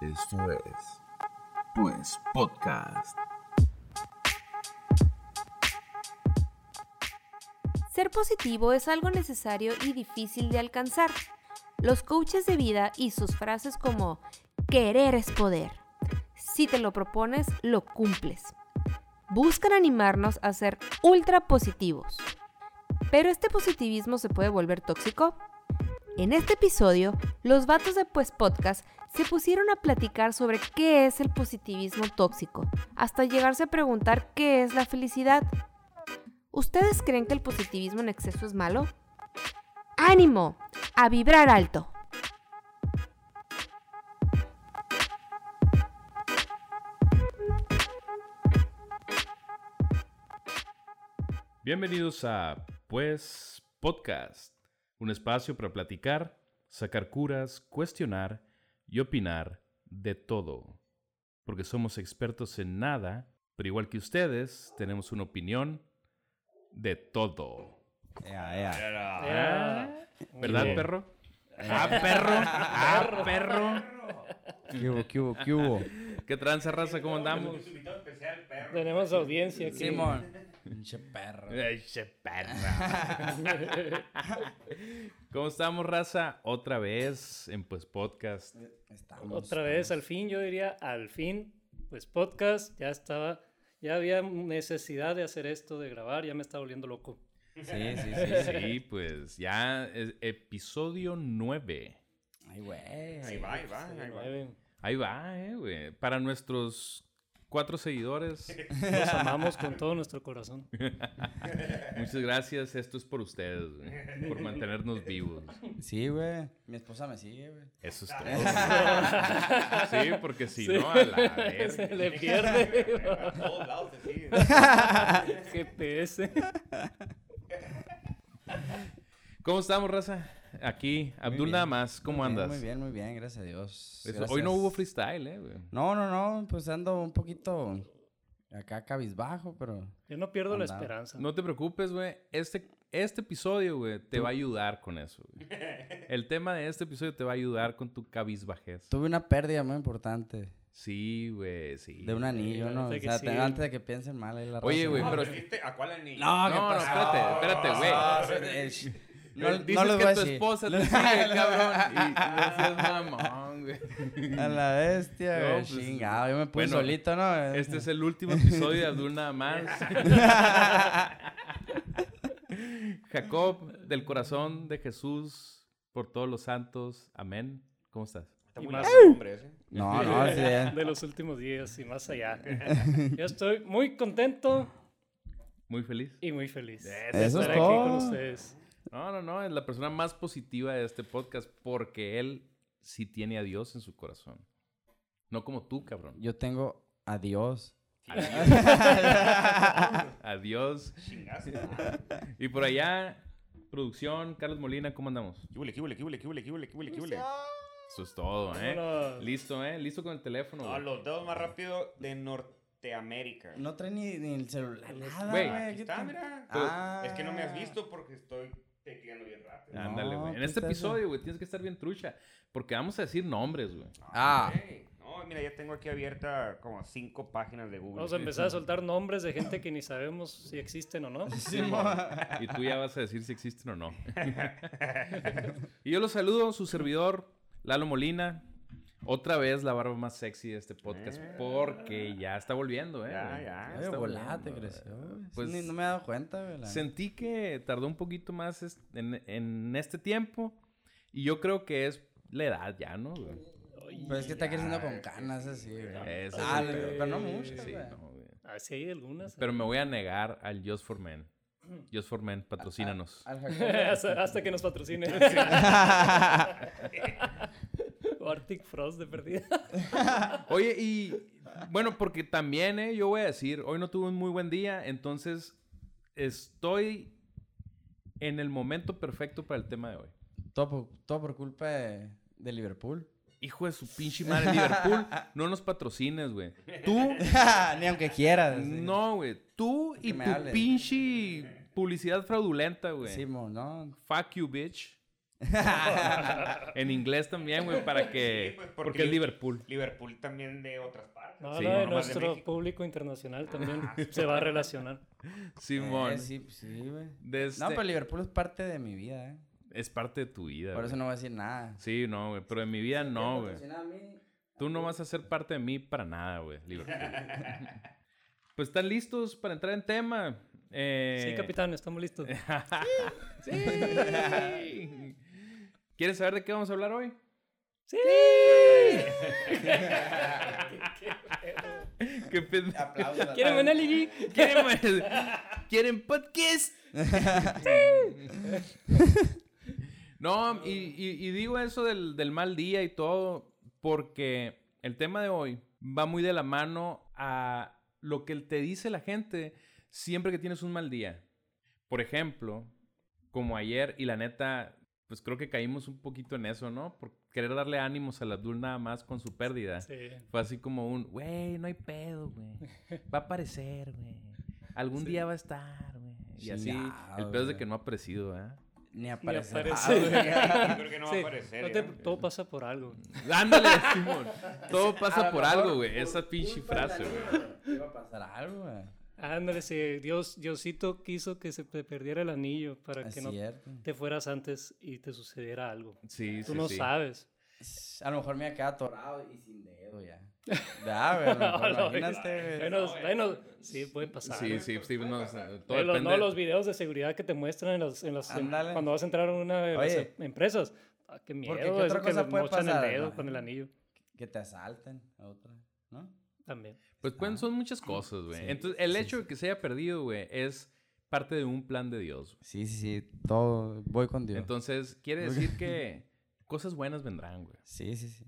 Esto es, pues, podcast. Ser positivo es algo necesario y difícil de alcanzar. Los coaches de vida y sus frases como querer es poder. Si te lo propones, lo cumples. Buscan animarnos a ser ultra positivos. Pero este positivismo se puede volver tóxico. En este episodio, los vatos de Pues Podcast se pusieron a platicar sobre qué es el positivismo tóxico, hasta llegarse a preguntar qué es la felicidad. ¿Ustedes creen que el positivismo en exceso es malo? ¡Ánimo! ¡A vibrar alto! Bienvenidos a Pues Podcast, un espacio para platicar, sacar curas, cuestionar y opinar de todo. Porque somos expertos en nada, pero igual que ustedes, tenemos una opinión de todo. Ya, ya. Ah, ¿Verdad, bien. perro? Ah, perro. Ah, perro. ¿Qué hubo, qué hubo, qué hubo? ¿Qué tranza, raza? ¿Cómo andamos? Tenemos audiencia aquí. Simón. Pinche perro. Ay, che, perra. ¿Cómo estamos, raza? Otra vez en Pues Podcast. Estamos, Otra vez, al fin, yo diría, al fin, pues podcast, ya estaba, ya había necesidad de hacer esto, de grabar, ya me está volviendo loco. Sí, sí, sí. Sí, pues ya es episodio 9. Ay, güey. Ahí va, ahí va, ahí va. Ahí va, eh, güey. Para nuestros cuatro seguidores, Los amamos con todo nuestro corazón. muchas gracias. Esto es por ustedes, güey. Por mantenernos vivos. Sí, güey. Mi esposa me sigue, güey. Eso es todo. Sí, porque si no, a la Se verga. le pierde. A todos lados te sigue. GPS. ¿Cómo estamos, raza? Aquí, Abdul nada más. ¿Cómo Muy bien, andas? Muy bien, muy bien, gracias a Dios. Eso- Gracias. hoy no hubo freestyle, eh, güey. No, no, no. Pues ando un poquito acá cabizbajo, pero. Yo no pierdo la esperanza. No te preocupes, güey. Este, este episodio, güey, te va a ayudar con eso. güey. El tema de este episodio te va a ayudar con tu cabizbajez. Tuve una pérdida muy importante Sí, güey, sí. de un anillo, ¿no? O sea, sí. antes de que piensen mal ahí la Oye, güey, pero-. ¿A cuál anillo? No, No, ¿qué no, espérate, espérate, güey. Eh, No, Dices no les que voy a tu decir. esposa te sigue, cabrón. Y mamón, güey. A la bestia, No, güey. pues, Chingado, yo me puse bueno, solito, ¿no? Este es el último episodio de Abdul nada más. Jacob, del corazón de Jesús, por todos los santos. Amén. ¿Cómo estás? Está muy más- ese. No, no, sí. eh. De los últimos días y más allá. Yo estoy muy contento Muy feliz. y muy feliz. de Eso es aquí con todo. ustedes. No, no, no, es la persona más positiva de este podcast porque él sí tiene a Dios en su corazón. No como tú, cabrón. Yo tengo a Dios. Adiós. Chingazo. Y por allá, producción, Carlos Molina, ¿cómo andamos? ¿Qué huele, qué huele, qué huele, qué huele, qué huele, qué huele, qué huele? Eso es todo, ¿eh? Listo, ¿eh? Listo con el teléfono. No, los dedos más rápido de Norteamérica. No trae ni, ni el celular. Nada, Güey. Aquí ¿qué está, mira. Ah. Es que no me has visto porque estoy tecleando bien rápido. Ándale, No, güey. En pues este eso. episodio, güey, tienes que estar bien trucha. Porque vamos a decir nombres, güey. Ah. Ey, No, mira, ya tengo aquí abierta como cinco páginas de Google. Vamos a empezar a soltar nombres de gente que ni sabemos si existen o no. Y tú ya vas a decir si existen o no. y yo los saludo, su servidor, Lalo Molina. Otra vez la barba más sexy de este podcast. Eh. Porque ya está volviendo, ¿eh? Ya, ya. Ay, está creció. Pues ni- no me he dado cuenta, la- sentí que tardó un poquito más en, en este tiempo. Y yo creo que es la edad ya, ¿no? güey? Pero es que está creciendo con canas así, güey. Ah, pero, no mucho, Sí, no, güey. Así hay algunas. Pero me voy a negar al Just for Men. Just for Men, patrocínanos. Al Jacobo. hasta, hasta que nos patrocine. o Arctic Frost de perdida. Oye, y bueno, porque también, eh, yo voy a decir, hoy no tuve un muy buen día, entonces estoy en el momento perfecto para el tema de hoy. todo, por, todo por culpa de, de Liverpool. Hijo de su pinche madre, Liverpool, no nos patrocines, güey. Tú, Ni aunque quieras. sí. no, güey. Tú y tu hables. pinche publicidad fraudulenta, güey. Simón, ¿no? Fuck you, bitch. en inglés también, güey, para que... Sí, pues, porque, porque es Liverpool. Liverpool también de otras partes. No, Sí, no, de nuestro público internacional también se va a relacionar. Simón. Eh, sí, sí, güey. de este- No, pero Liverpool es parte de mi vida, ¿eh? Es parte de tu vida, Por eso no voy a decir nada. Sí, no, güey, pero en mi vida no, güey. Tú no vas a ser parte de mí para nada, güey, Liverpool. pues están listos para entrar en tema. Eh, Sí, capitán, estamos listos. sí. ¿Quieres saber de qué vamos a hablar hoy? ¡Sí! ¿Qué Aplausos. ¿Quieren un alibi? ¿Quieren, ¿Quieren podcast? no, y, y- y digo eso del, del mal día y todo porque el tema de hoy va muy de la mano a lo que te dice la gente siempre que tienes un mal día. Por ejemplo, como ayer, y la neta, pues creo que caímos un poquito en eso, ¿no? Por querer darle ánimos al Abdul nada más con su pérdida. Sí. Fue así como un, güey, no hay pedo, güey. Va a aparecer, güey. Algún día va a estar, güey. Y así, Chingado, el pedo es de que no ha aparecido, ¿eh? Ni aparece. aparece. Yo creo que no va Sí, a aparecer. no te- ya. todo pasa por algo. Ándale, Simón. Todo pasa por mejor algo, güey. por Esa pinche frase, güey. Iba a pasar algo, güey. Ándale, sí, Dios, Diosito quiso que se te perdiera el anillo para Es que no cierto. te fueras antes y te sucediera algo. Sí, Tú sí, no sí. sabes. A lo mejor me quedado atorado y sin dedo ya. Ya. Bueno, bueno, sí, puede pasar. Sí, sí, sí. No, o sea, todo los, depende. no, los videos de seguridad que te muestran en los, en los- en- cuando vas a entrar a una de las Oye. em- empresas. Ah, qué miedo, Porque, ¿qué otra que cosa le puede mochan pasar, el dedo no? con el anillo. Que te asalten a otra, ¿no? También. Pues pueden, son muchas cosas, güey. Sí, Entonces, el sí, hecho de que se haya perdido, güey, es parte de un plan de Dios. güey. Sí, sí, sí. Todo. Voy con Dios. Entonces, quiere decir que cosas buenas vendrán, güey. sí, sí, sí.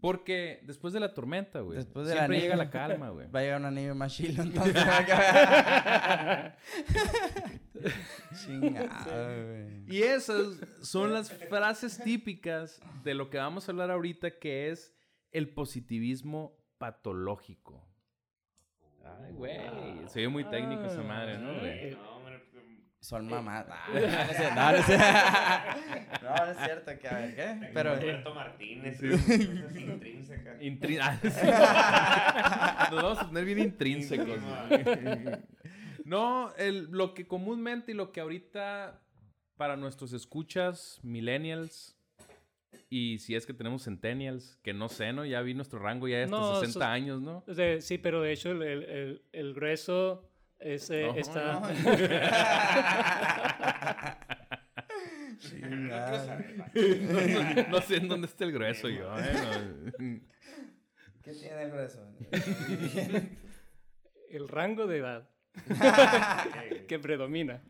Porque después de la tormenta, güey, Después de la siempre llega nieve. la calma, güey. Va a llegar un anillo más chilo, entonces. Chingado, güey. Y esas son las frases típicas de lo que vamos a hablar ahorita, que es el positivismo patológico. Ay, güey. Se ve muy técnico esa madre, ¿no, güey? No, Son mamás. Ah, no, es cierto, no, no es cierto. No, no es cierto. Que, a ver, ¿qué? Pero. Roberto Martínez. cosas intrínsecas. Intri- ah. Nos vamos a poner bien intrínsecos. No, el- lo que comúnmente y lo que ahorita para nuestros escuchas, millennials, y si es que tenemos centennials, que no sé, ¿no? Ya vi nuestro rango ya de hasta No, 60 so- años, ¿no? de- sí, pero de hecho el, el, el- el grueso es, eh, No, está... no. Sé en dónde está el grueso yo, ¿eh? No. ¿Qué tiene el grueso? el rango de edad que predomina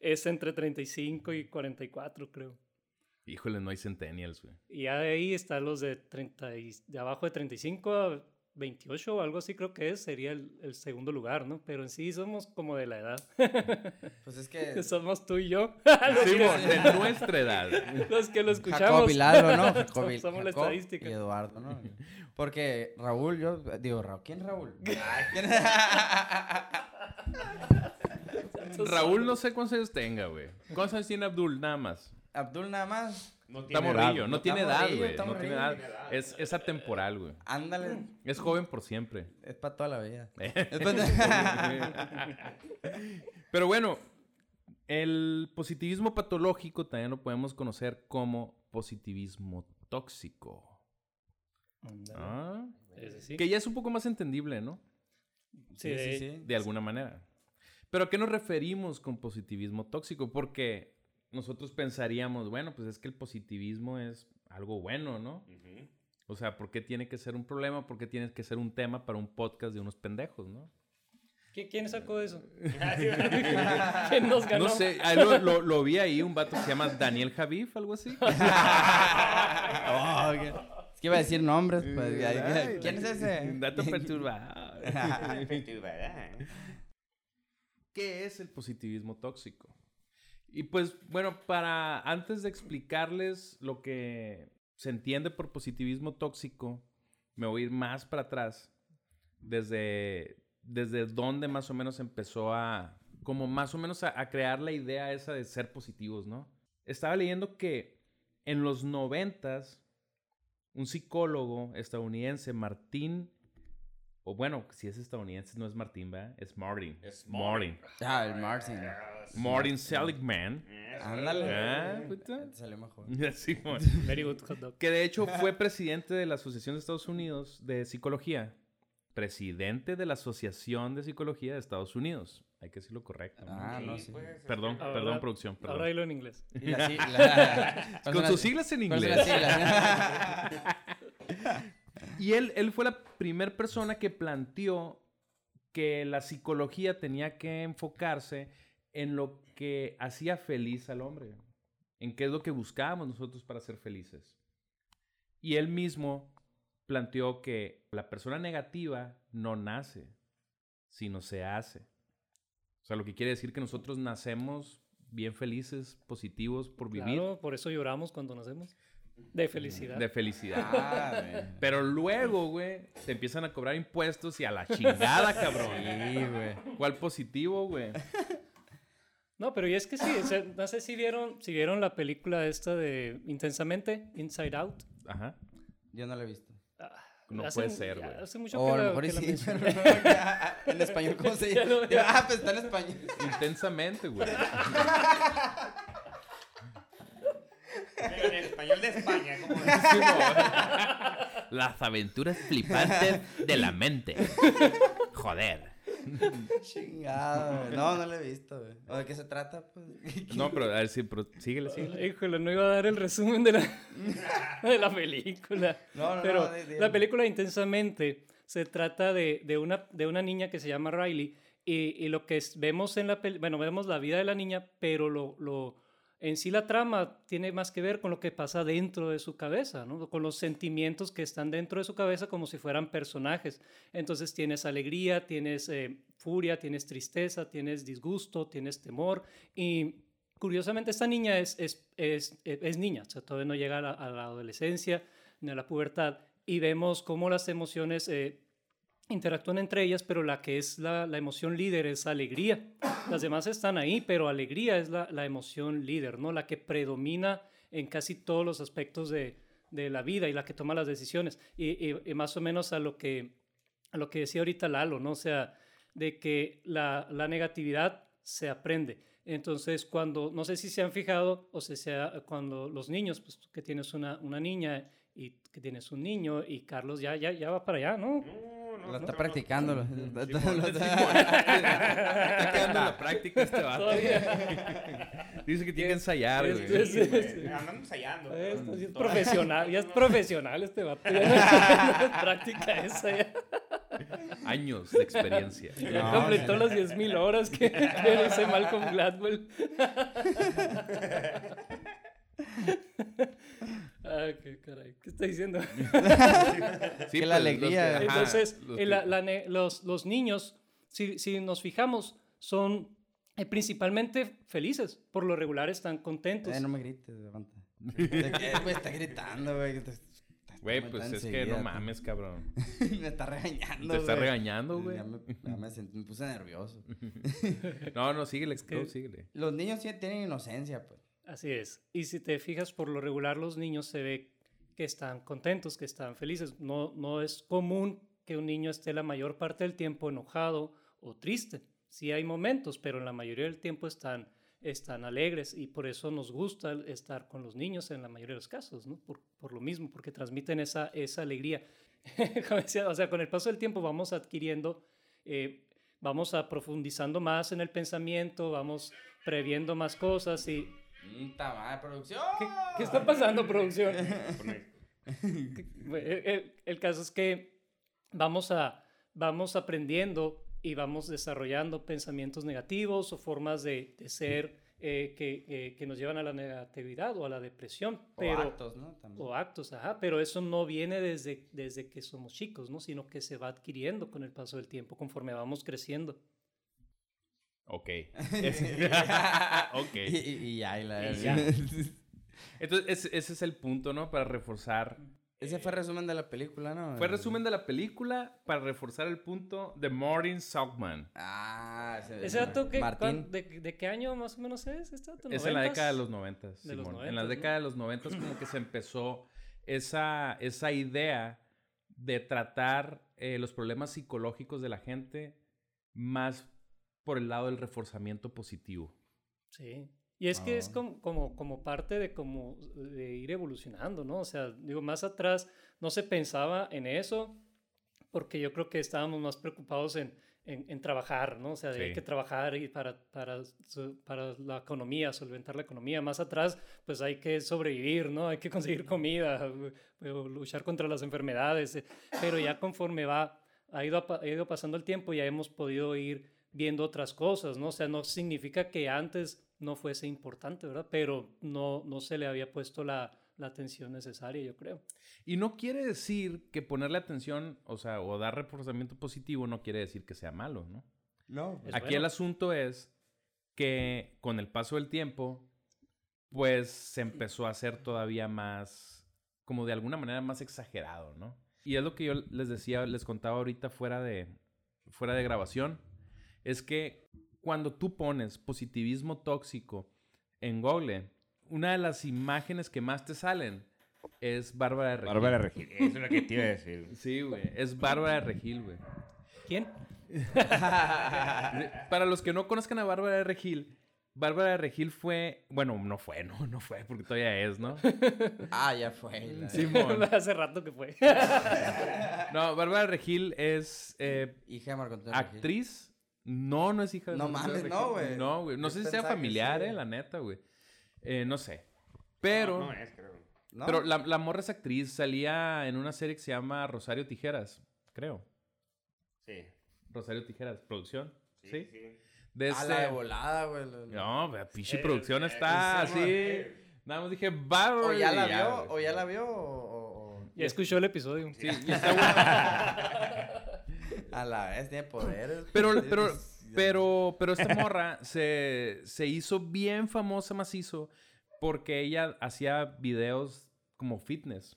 es entre 35 y 44, creo. Híjole, no hay centennials, güey. Y ya de ahí están los de, 30 y- de abajo de 35 a 28 o algo así creo que es, sería el, el segundo lugar, ¿no? Pero en sí somos como de la edad. Pues es que. somos tú y yo. Simón, de nuestra edad. los que lo escuchamos. Jacob y Lalo, ¿no? Jacob y, Somos la Jacob estadística. y Eduardo, ¿no? Porque Raúl, yo digo, Raúl, ¿quién es Raúl? Ay, ¿quién Raúl no sé cuántos años tenga, güey. ¿Cuántos años tiene Abdul? Nada más. Abdul nada más. No Está tiene morrillo, edad. no tiene edad, güey. No tiene edad. Es, es atemporal, güey. Ándale. Es joven por siempre. Es para toda la vida. Eh. Pero bueno, el positivismo patológico también lo podemos conocer como positivismo tóxico. Ah, sí. Que ya es un poco más entendible, ¿no? Sí, de- De alguna manera. Pero ¿a qué nos referimos con positivismo tóxico? Porque nosotros pensaríamos, bueno, pues es que el positivismo es algo bueno, ¿no? O sea, ¿por qué tiene que ser un problema? ¿Por qué tiene que ser un tema para un podcast de unos pendejos, no? ¿Qui- ¿Quién sacó eso? ¿Quién nos ganó? No sé, lo, lo- lo vi ahí, un vato que se llama Daniel Javif, algo así. Oh. Es que iba a decir nombres. Pues, Ay, ¿Quién es ese? Un dato perturbado. ¿Verdad? ¿Qué es el positivismo tóxico? Y pues, bueno, para antes de explicarles lo que se entiende por positivismo tóxico, me voy a ir más para atrás, desde, desde dónde más o menos empezó a, como más o menos a, a crear la idea esa de ser positivos, ¿no? estaba leyendo que en los noventas, un psicólogo estadounidense, Martín, o bueno, si es estadounidense, no es Martín, ¿verdad? Es Martin. Es Martin. Ah, el Martin. Martin Seligman. Ándale. Ah, puta. Te salió mejor. Sí. Very good hot dog. que de hecho fue presidente de la Asociación de Estados Unidos de Psicología. Presidente de la Asociación de Psicología de Estados Unidos. Hay que decirlo correcto. ¿no? Ah, no, Sí, pues, Perdón, Ahora- perdón, producción. Perdón. Ahora dilo en inglés. La la- Con ¿cuáles sus siglas en inglés. siglas? Y él, él fue la primera persona que planteó que la psicología tenía que enfocarse en lo que hacía feliz al hombre, en qué es lo que buscábamos nosotros para ser felices. Y él mismo planteó que la persona negativa no nace, sino se hace. O sea, lo que quiere decir que nosotros nacemos bien felices, positivos por vivir Claro, por eso lloramos cuando nacemos. De felicidad. de felicidad. Ah, güey. Pero luego, güey, te empiezan a cobrar impuestos y a la chingada, cabrón. Sí, güey. ¿Cuál positivo, güey? No, pero y es que sí, o sea, no sé si vieron, si vieron la película esta de Intensamente, Inside Out. Ajá. Yo no lo he visto. No Hace- puede ser, güey. Hace mucho O que a lo la- mejor que la sí, pero no, ya, en español, ¿cómo se dice? Ah, pues está en español. Intensamente, güey. Español de España, como Las aventuras flipantes de la mente. Joder. Chingado, güey. No, no lo he visto, güey. ¿O de qué se trata? Pues? No, pero a ver, sí, pero síguele, síguele. Híjole, no iba a dar el resumen de la, de la película. No, no, Pero no, di- la película Intensamente se trata de, de una, de una niña que se llama Riley y, y lo que vemos en la peli- bueno, vemos la vida de la niña, pero lo, lo, en sí la trama tiene más que ver con lo que pasa dentro de su cabeza, ¿no? con los sentimientos que están dentro de su cabeza como si fueran personajes. Entonces tienes alegría, tienes eh, furia, tienes tristeza, tienes disgusto, tienes temor y curiosamente esta niña es, es, es, es niña, o sea, todavía no llega a la, a la adolescencia ni a la pubertad y vemos cómo las emociones eh, interactúan entre ellas, pero la que es la, emoción líder es alegría. Las demás están ahí, pero alegría es la, emoción líder, ¿no? La que predomina en casi todos los aspectos de, de la vida y la que toma las decisiones. Y, más o menos a lo que, a lo que decía ahorita Lalo, ¿no? O sea, de que la, la negatividad se aprende. Entonces, cuando, no sé si se han fijado, o sea, cuando los niños, pues que tienes una, una niña y que tienes un niño y Carlos ya, ya, ya va para allá, ¿no? No, no, Lo no, está no. practicando. lo- lo- lo- Está quedando en la práctica este vato. Dice que tiene que ensayar, Es- güey. es- es- Eh, Andan ensayando. Eh, esto sí es profesional, ya es profesional este vato. No no práctica esa. Ya, Años de experiencia. ya No, completó las 10.000 horas que, que dice Malcolm Gladwell. Ah, qué caray. ¿Qué está diciendo? Sí, Que la pues, alegría- los que- ajá, Entonces, los eh, que- la- la ne- los, los niños, si, si nos fijamos, son eh, principalmente felices. Por lo regular están contentos. Eh, no me grites, levanta. ¿De qué, güey? Está gritando, güey. Güey, pues es que no mames, cabrón. me está regañando, Te está regañando, güey. Ya me, ya me sentí- me puse nervioso. No, no, síguele, que- no, síguele. Los niños sí tienen inocencia, pues. Así es. Y si te fijas, por lo regular los niños se ve que están contentos, que están felices. No, no es común que un niño esté la mayor parte del tiempo enojado o triste. Sí hay momentos, pero en la mayoría del tiempo están, están alegres y por eso nos gusta estar con los niños en la mayoría de los casos, ¿no? Por, por lo mismo, porque transmiten esa, esa alegría. O sea, con el paso del tiempo vamos adquiriendo, eh, vamos a profundizando más en el pensamiento, vamos previendo más cosas y Puta madre, producción. ¿Qué, qué está pasando, producción? El, el- el caso es que vamos, a, vamos aprendiendo y vamos desarrollando pensamientos negativos o formas de, de ser eh, que, que- que nos llevan a la negatividad o a la depresión. Pero, o actos, ¿no? También. o actos, ajá, pero eso no viene desde, desde que somos chicos, ¿no? sino que se va adquiriendo con el paso del tiempo, conforme vamos creciendo. Ok. Es- ok. Y, y- y ya, y la Y ya. Entonces, ese, ese es el punto, ¿no? Para reforzar Ese fue resumen de la película, ¿no? Fue resumen de la película para reforzar el punto de Martin Saltman. Ah, ese, ¿Ese dato cuán- de, de qué año más o menos es? ¿Este dato? Es en la ¿Noventas? década de los 90, De los Simón. en 90, la ¿no? década de los 90 como que se empezó esa, esa idea de tratar eh, los problemas psicológicos de la gente más por el lado del reforzamiento positivo. Sí. Y es que es Ah. como, como, como parte de, como, de ir evolucionando, ¿no? O sea, digo, más atrás no se pensaba en eso porque yo creo que estábamos más preocupados en, en, en trabajar, ¿no? O sea, de hay Sí. que trabajar y para, para, para la economía, solventar la economía. Más atrás, pues hay que sobrevivir, ¿no? Hay que conseguir comida, luchar contra las enfermedades. eh, Pero ya conforme va, ha ido, ha ido pasando el tiempo, ya hemos podido ir viendo otras cosas, ¿no? O sea, no significa que antes no fuese importante, ¿verdad? Pero no, no se le había puesto la, la atención necesaria, yo creo. Y no quiere decir que ponerle atención, o sea, o dar reforzamiento positivo no quiere decir que sea malo, ¿no? No. Es Aquí bueno. el asunto es que con el paso del tiempo, pues se empezó a hacer todavía más, como de alguna manera más exagerado, ¿no? Y es lo que yo les decía, les contaba ahorita fuera de, fuera de grabación, es que cuando tú pones positivismo tóxico en Google, una de las imágenes que más te salen es Bárbara de Regil. Bárbara Regil. Eso es lo que te iba a decir. Sí, güey. Es Bárbara de Regil, güey. ¿Quién? Para los que no conozcan a Bárbara de Regil, Bárbara de Regil fue, bueno, no fue, no, no fue, porque todavía es, ¿no? Ah, ya fue. la- Simón. Hace rato que fue. No, Bárbara de Regil es eh, Hija de Marco Antonio Regil. actriz. No, no es hija de No mames, no, güey. No, güey. No sé si sea familiar, sí. eh, la neta, güey. Eh, no sé. Pero, No, no es, creo. ¿No? pero la, la morra es actriz. Salía en una serie que se llama Rosario Tijeras, creo. Sí. Rosario Tijeras, producción. Sí. Sí, sí. De Ah, la de este- volada, güey. la- No, pinche Eh, producción eh, está sí, así. eh. Nada más dije Bárbara. O ya la vio, güey. o ya la vio, o... Ya escuchó el episodio. Sí, y está bueno. A la vez tiene poderes. Pero, pero, pero, pero esta morra se, se hizo bien famosa macizo porque ella hacía videos como fitness.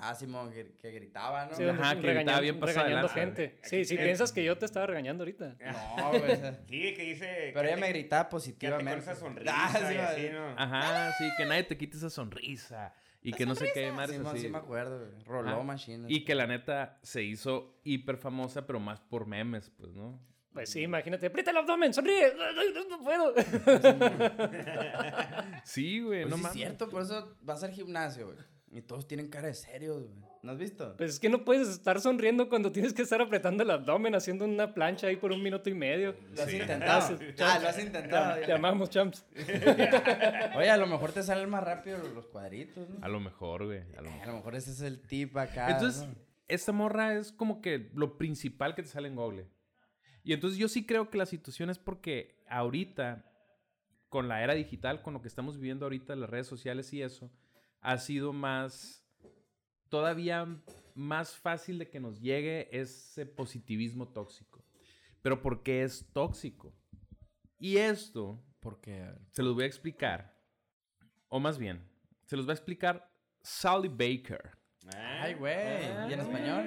Ah, Simón, que, que gritaba, ¿no? Sí, Ajá, que gritaba regañando- bien regañando gente. Sí, si piensas que yo te estaba regañando ahorita. No, güey. Sí, que dice. Pero ella me gritaba quédate con positivamente. esa sonrisa Ah, sí, y güey. así, ¿no? Ajá, sí, que nadie te quite esa sonrisa. Y que no sé qué más así. sí me acuerdo, güey. Roló. Machine. Y que la neta se hizo hiper famosa, pero más por memes, pues, ¿no? Pues sí, imagínate. Aprieta el abdomen, sonríe. No puedo. Sí, güey, Pues no sí, es cierto, por eso vas al gimnasio, güey. Y todos tienen cara de serios, güey. ¿No has visto? Pues es que no puedes estar sonriendo cuando tienes que estar apretando el abdomen haciendo una plancha ahí por un minuto y medio. Lo has Ah, intentado. Ah, lo has intentado. Te ya. amamos, champs. Oye, a lo mejor te salen más rápido los cuadritos, ¿no? A lo mejor, güey. A lo Eh, mejor. A lo mejor ese es el tip acá. Entonces, ¿no? esta morra es como que lo principal que te sale en Google. Y entonces yo sí creo que la situación es porque ahorita, con la era digital, con lo que estamos viviendo ahorita, las redes sociales y eso, ha sido más, todavía más fácil de que nos llegue ese positivismo tóxico. Pero ¿por qué es tóxico? Y esto Porque, se los voy a explicar, o más bien, se los va a explicar Sally Baker. Ay, güey. ¿Y en español?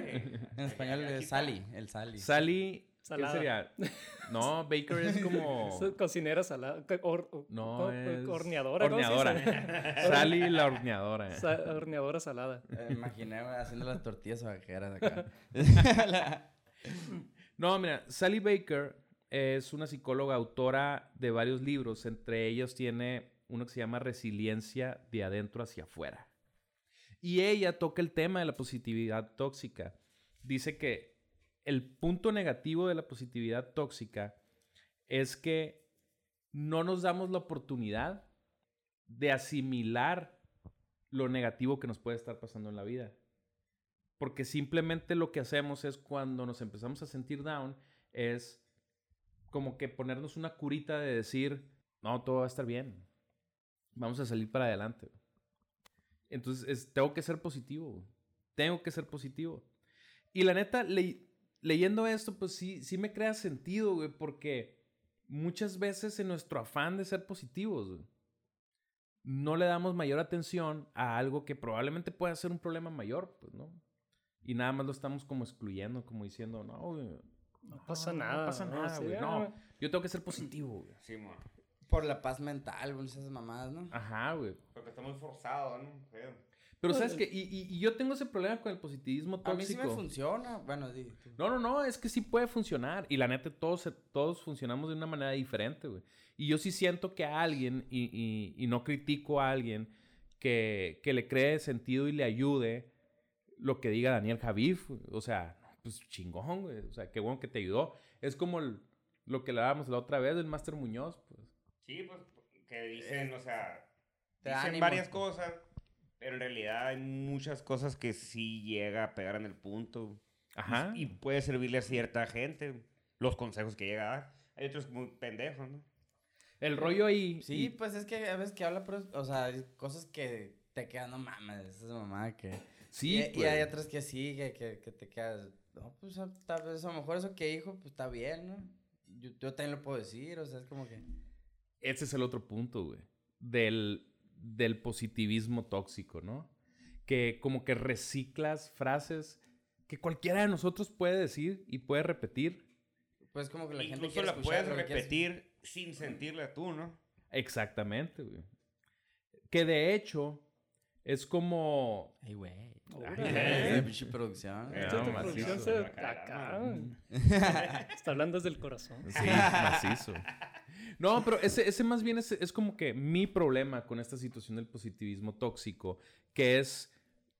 En español es Sally, el Sally. Sally, ¿qué Salada. sería? No, Baker es como... Cocinera salada. o- No, es... Horneadora. ¿cómo se dice? Horneadora. Sally la horneadora. Sa- horneadora salada. Eh, Me imaginé, haciendo las tortillas vaqueras acá. No, mira, Sally Baker es una psicóloga autora de varios libros. Entre ellos tiene uno que se llama Resiliencia de adentro hacia afuera. Y ella toca el tema de la positividad tóxica. Dice que el punto negativo de la positividad tóxica es que no nos damos la oportunidad de asimilar lo negativo que nos puede estar pasando en la vida. Porque simplemente lo que hacemos es cuando nos empezamos a sentir down, es como que ponernos una curita de decir, no, todo va a estar bien. Vamos a salir para adelante. Entonces, es- tengo que ser positivo. Tengo que ser positivo. Y la neta, le- leyendo esto, pues sí, sí me crea sentido, güey, porque muchas veces en nuestro afán de ser positivos, güey, no le damos mayor atención a algo que probablemente pueda ser un problema mayor, pues, ¿no? Y nada más lo estamos como excluyendo, como diciendo, no, güey, No pasa no, nada. No pasa nada, güey. No, yo tengo que ser positivo, güey. Sí, mo. Por la paz mental, güey, esas mamadas, ¿no? Ajá, güey. Porque está muy forzado, ¿no? Feo. Pero sabes que, y, y- y yo tengo ese problema con el positivismo A mí sí tóxico. me funciona. Bueno, di. tú. No, no, no, es que sí puede funcionar. Y la neta, todos, todos funcionamos de una manera diferente, güey. Y yo sí siento que a alguien, y, y- y no critico a alguien, que, que le cree sentido y le ayude lo que diga Daniel Javif. O sea, pues chingón, güey. O sea, qué bueno que te ayudó. Es como el- lo que le dábamos la otra vez del Máster Muñoz, pues. Sí, pues, que dicen, o sea, te dicen ánimo. varias cosas, pero en realidad hay muchas cosas que sí llega a pegar en el punto. Ajá. Y, y puede servirle a cierta gente los consejos que llega a dar. Hay otros muy pendejos, ¿no? El rollo ahí. Sí, y- pues es que a veces que habla, pero, o sea, hay cosas que te quedan, no mames, esa mamá que... sí, y, y pues. hay otras que sí, que, que, que te quedas, no, pues a- tal vez a lo mejor eso que dijo, pues está bien, ¿no? Yo, yo también lo puedo decir, o sea, es como que... Ese es el otro punto, güey. Del, del positivismo tóxico, ¿no? Que como que reciclas frases que cualquiera de nosotros puede decir y puede repetir. Pues como que la gente Incluso quiere la puedes que quieres- repetir sin sentirla tú, ¿no? Exactamente, güey. Que de hecho es como... Ay, güey. Pinche producción. Está hablando desde el corazón. Sí, macizo. No, pero ese, ese más bien es, es como que mi problema con esta situación del positivismo tóxico, que es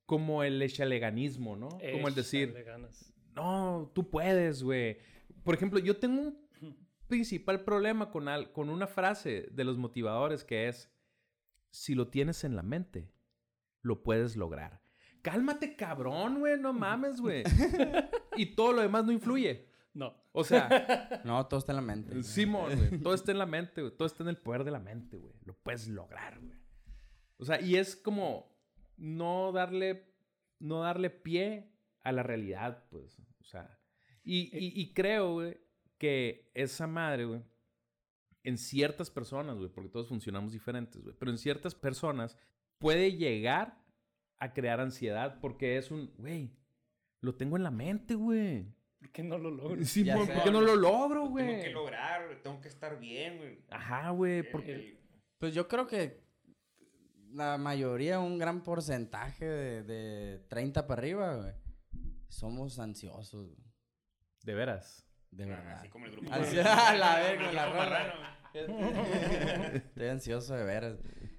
como el echaleganismo, ¿no? como el decir, ganas. no, tú puedes, güey. Por ejemplo, yo tengo un principal problema con, al- con una frase de los motivadores que es, si lo tienes en la mente, lo puedes lograr. Cálmate, cabrón, güey, no mames, güey. y todo lo demás no influye. No. O sea, No, todo está en la mente. Simón, güey. Todo está en la mente, güey. Todo está en el poder de la mente, güey. Lo puedes lograr, güey. O sea, y es como no darle, no darle pie a la realidad, pues. O sea, y, y- y creo, güey, que esa madre, güey, en ciertas personas, güey, porque todos funcionamos diferentes, güey, pero en ciertas personas puede llegar a crear ansiedad porque es un, güey, lo tengo en la mente, güey. ¿Por qué no lo logro? Sé. ¿por qué no lo logro, Tengo que güey? lograr, güey, tengo que estar bien, güey. Ajá, güey, porque... el- Pues yo creo que la mayoría, un gran porcentaje de, de 30 para arriba, güey, somos ansiosos, güey, De veras. de verdad. Así como el grupo. Así- a la verga, la rola. Estoy ansioso de veras.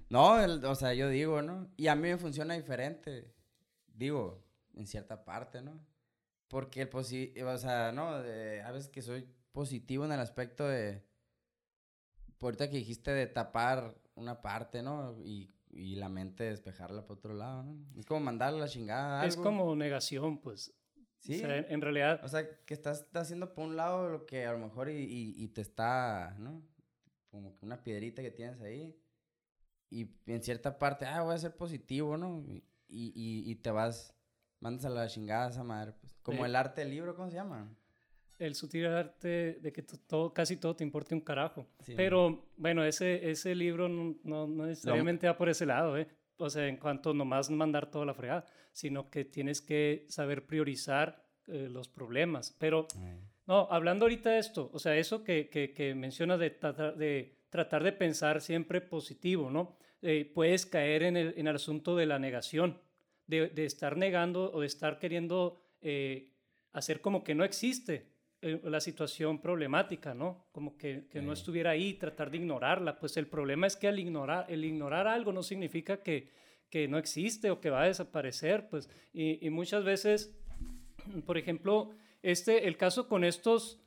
No, el- o sea, yo digo, ¿no? Y a mí me funciona diferente. Digo, en cierta parte, ¿no? Porque el positivo, o sea, no, de- a veces que soy positivo en el aspecto de. Por ahorita que dijiste de tapar una parte, ¿no? Y, y la mente despejarla por otro lado, ¿no? Es como mandarle la chingada. a Es algo. como negación, pues. Sí. O sea, en, en realidad, O sea, que estás, estás haciendo por un lado lo que a lo mejor y, y- y te está, ¿no? Como que una piedrita que tienes ahí. Y en cierta parte, ah, voy a ser positivo, ¿no? Y, y, y te vas, mandas a la chingada a esa madre. Pues. Como Sí. el arte del libro, ¿cómo se llama? el sutil arte de que to- todo, casi todo te importe un carajo. Sí. Pero, bueno, ese, ese libro no, no, no necesariamente va por ese lado, ¿eh? O sea, en cuanto nomás mandar toda la fregada, sino que tienes que saber priorizar eh, los problemas. Pero, no, hablando ahorita de esto, o sea, eso que, que, que mencionas de tratar, de tratar de pensar siempre positivo, ¿no? Eh, puedes caer en el, en el asunto de la negación, de, de estar negando o de estar queriendo eh, hacer como que no existe eh, la situación problemática, ¿no? Como que, que no Sí. estuviera ahí, tratar de ignorarla. Pues el problema es que al ignorar, el ignorar algo no significa que, que no existe o que va a desaparecer, pues. Y, y muchas veces, por ejemplo, este, el caso con estos,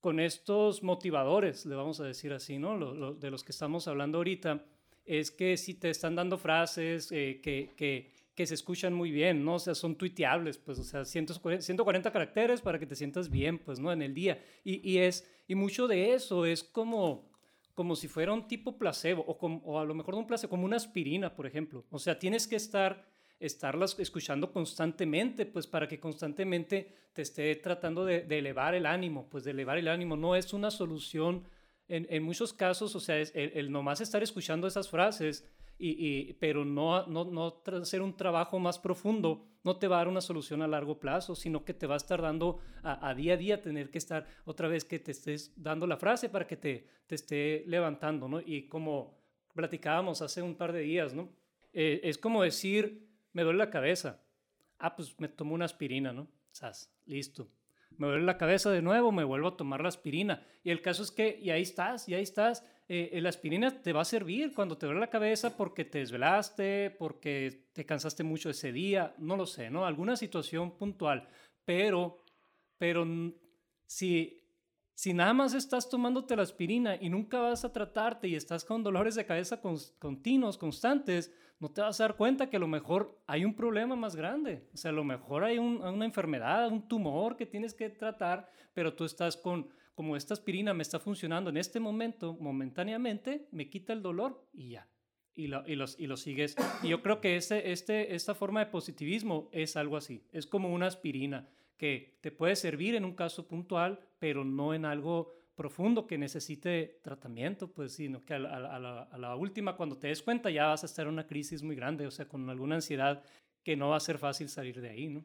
con estos motivadores, le vamos a decir así, ¿no? Lo- lo- de los que estamos hablando ahorita, es que si te están dando frases eh, que, que, que se escuchan muy bien, ¿no? O sea, son tuiteables, pues, o sea, 140, 140 caracteres para que te sientas bien, pues, ¿no? En el día. Y, y es, y mucho de eso es como, como si fuera un tipo placebo, o, como- o a lo mejor no un placebo, como una aspirina, por ejemplo. O sea, tienes que estar estarlas escuchando constantemente, pues para que constantemente te esté tratando de, elevar el ánimo, pues de elevar el ánimo. No es una solución en, en muchos casos, o sea, el, el nomás estar escuchando esas frases, y, pero no, no, no hacer un trabajo más profundo, no te va a dar una solución a largo plazo, sino que te va a estar dando a, a día a día tener que estar otra vez que te estés dando la frase para que te, te esté levantando, ¿no? Y como platicábamos hace un par de días, ¿no? Eh, es como decir, me duele la cabeza. Ah, pues me tomo una aspirina, ¿no? Sas, listo. Me duele la cabeza de nuevo, me vuelvo a tomar la aspirina. Y el caso es que, y ahí estás, y ahí estás. Eh, la aspirina te va a servir cuando te duele la cabeza porque te desvelaste, porque te cansaste mucho ese día, no lo sé, ¿no? Alguna situación puntual. Pero, pero si, si nada más estás tomándote la aspirina y nunca vas a tratarte y estás con dolores de cabeza continuos, constantes, no te vas a dar cuenta que a lo mejor hay un problema más grande. O sea, a lo mejor hay un- una enfermedad, un tumor que tienes que tratar, pero tú estás con, como esta aspirina me está funcionando en este momento, momentáneamente, me quita el dolor y ya. Y lo, y los, y lo sigues. Y yo creo que este, este, esta forma de positivismo es algo así. Es como una aspirina que te puede servir en un caso puntual, pero no en algo profundo que necesite tratamiento, pues, sino que a la, a la- a la última, cuando te des cuenta, ya vas a estar en una crisis muy grande, o sea, con alguna ansiedad que no va a ser fácil salir de ahí, ¿no?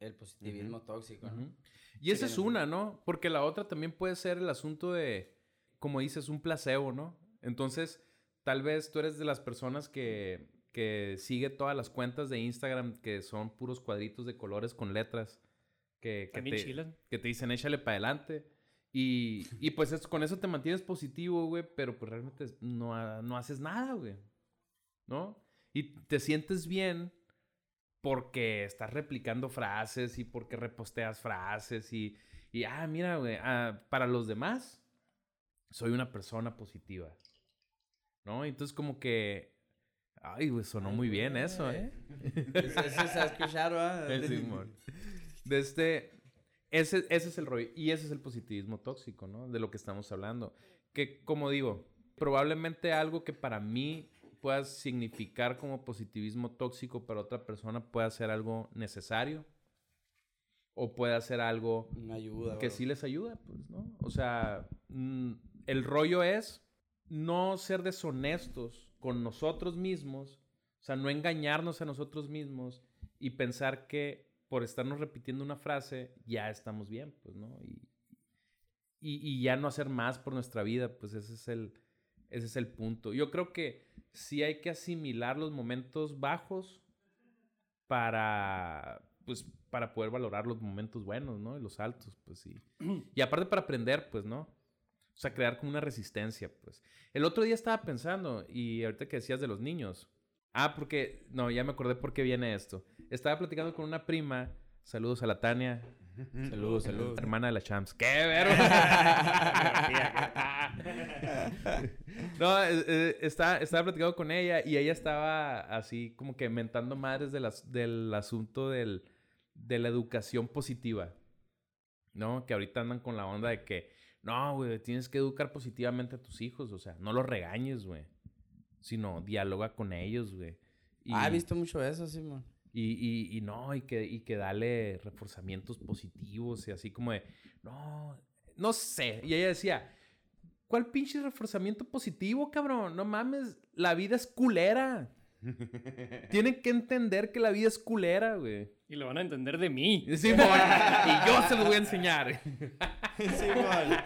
El positivismo tóxico, ¿no? Y esa es una, ¿no? Porque la otra también puede ser el asunto de, como dices, un placebo, ¿no? Entonces, tal vez tú eres de las personas que, que sigue todas las cuentas de Instagram que son puros cuadritos de colores con letras que, que, te, que te dicen échale para adelante. Y, y pues es- con eso te mantienes positivo, güey, pero pues realmente no, no haces nada, güey. ¿No? Y te sientes bien porque estás replicando frases y porque reposteas frases y, y ah, mira, güey, ah, para los demás soy una persona positiva. ¿No? Entonces como que, ay, güey, sonó muy bien eso, ¿eh? Eso, se ha escuchado. Eh, Simón. De este, ese, ese es el rollo. Y ese es el positivismo tóxico, ¿no? De lo que estamos hablando. Que, como digo, probablemente algo que para mí pueda significar como positivismo tóxico para otra persona pueda ser algo necesario. O pueda ser algo Una ayuda. que bro. sí les ayuda, pues, ¿no? O sea, mm, el rollo es no ser deshonestos con nosotros mismos, o sea, no engañarnos a nosotros mismos y pensar que por estarnos repitiendo una frase ya estamos bien, pues, ¿no? Y, y, y ya no hacer más por nuestra vida, pues ese es el, ese es el punto. Yo creo que sí hay que asimilar los momentos bajos para, pues, para poder valorar los momentos buenos, ¿no? Y los altos, pues sí. Y aparte para aprender, pues, ¿no? O sea, crear como una resistencia, pues. El otro día estaba pensando, y ahorita que decías de los niños. Ah, porque, no, ya me acordé por qué viene esto. Estaba platicando con una prima, saludos a la Tania, Saludos, saludos. hermana de la Champs. ¡Qué vero! no, eh, eh, estaba, estaba platicando con ella y ella estaba así como que mentando madres de las- del asunto del, de la educación positiva. ¿No? Que ahorita andan con la onda de que, no, güey, tienes que educar positivamente a tus hijos. O sea, no los regañes, güey. Sino dialoga con ellos, güey. Y- Ah, he visto mucho eso, Simón. Y, y, y no, y que, y que dale reforzamientos positivos y así como de, no, no sé. Y ella decía, ¿cuál pinche reforzamiento positivo, cabrón? No mames, la vida es culera. Tienen que entender que la vida es culera, güey. Y lo van a entender de mí. Y Simón, y yo se los voy a enseñar. Simón.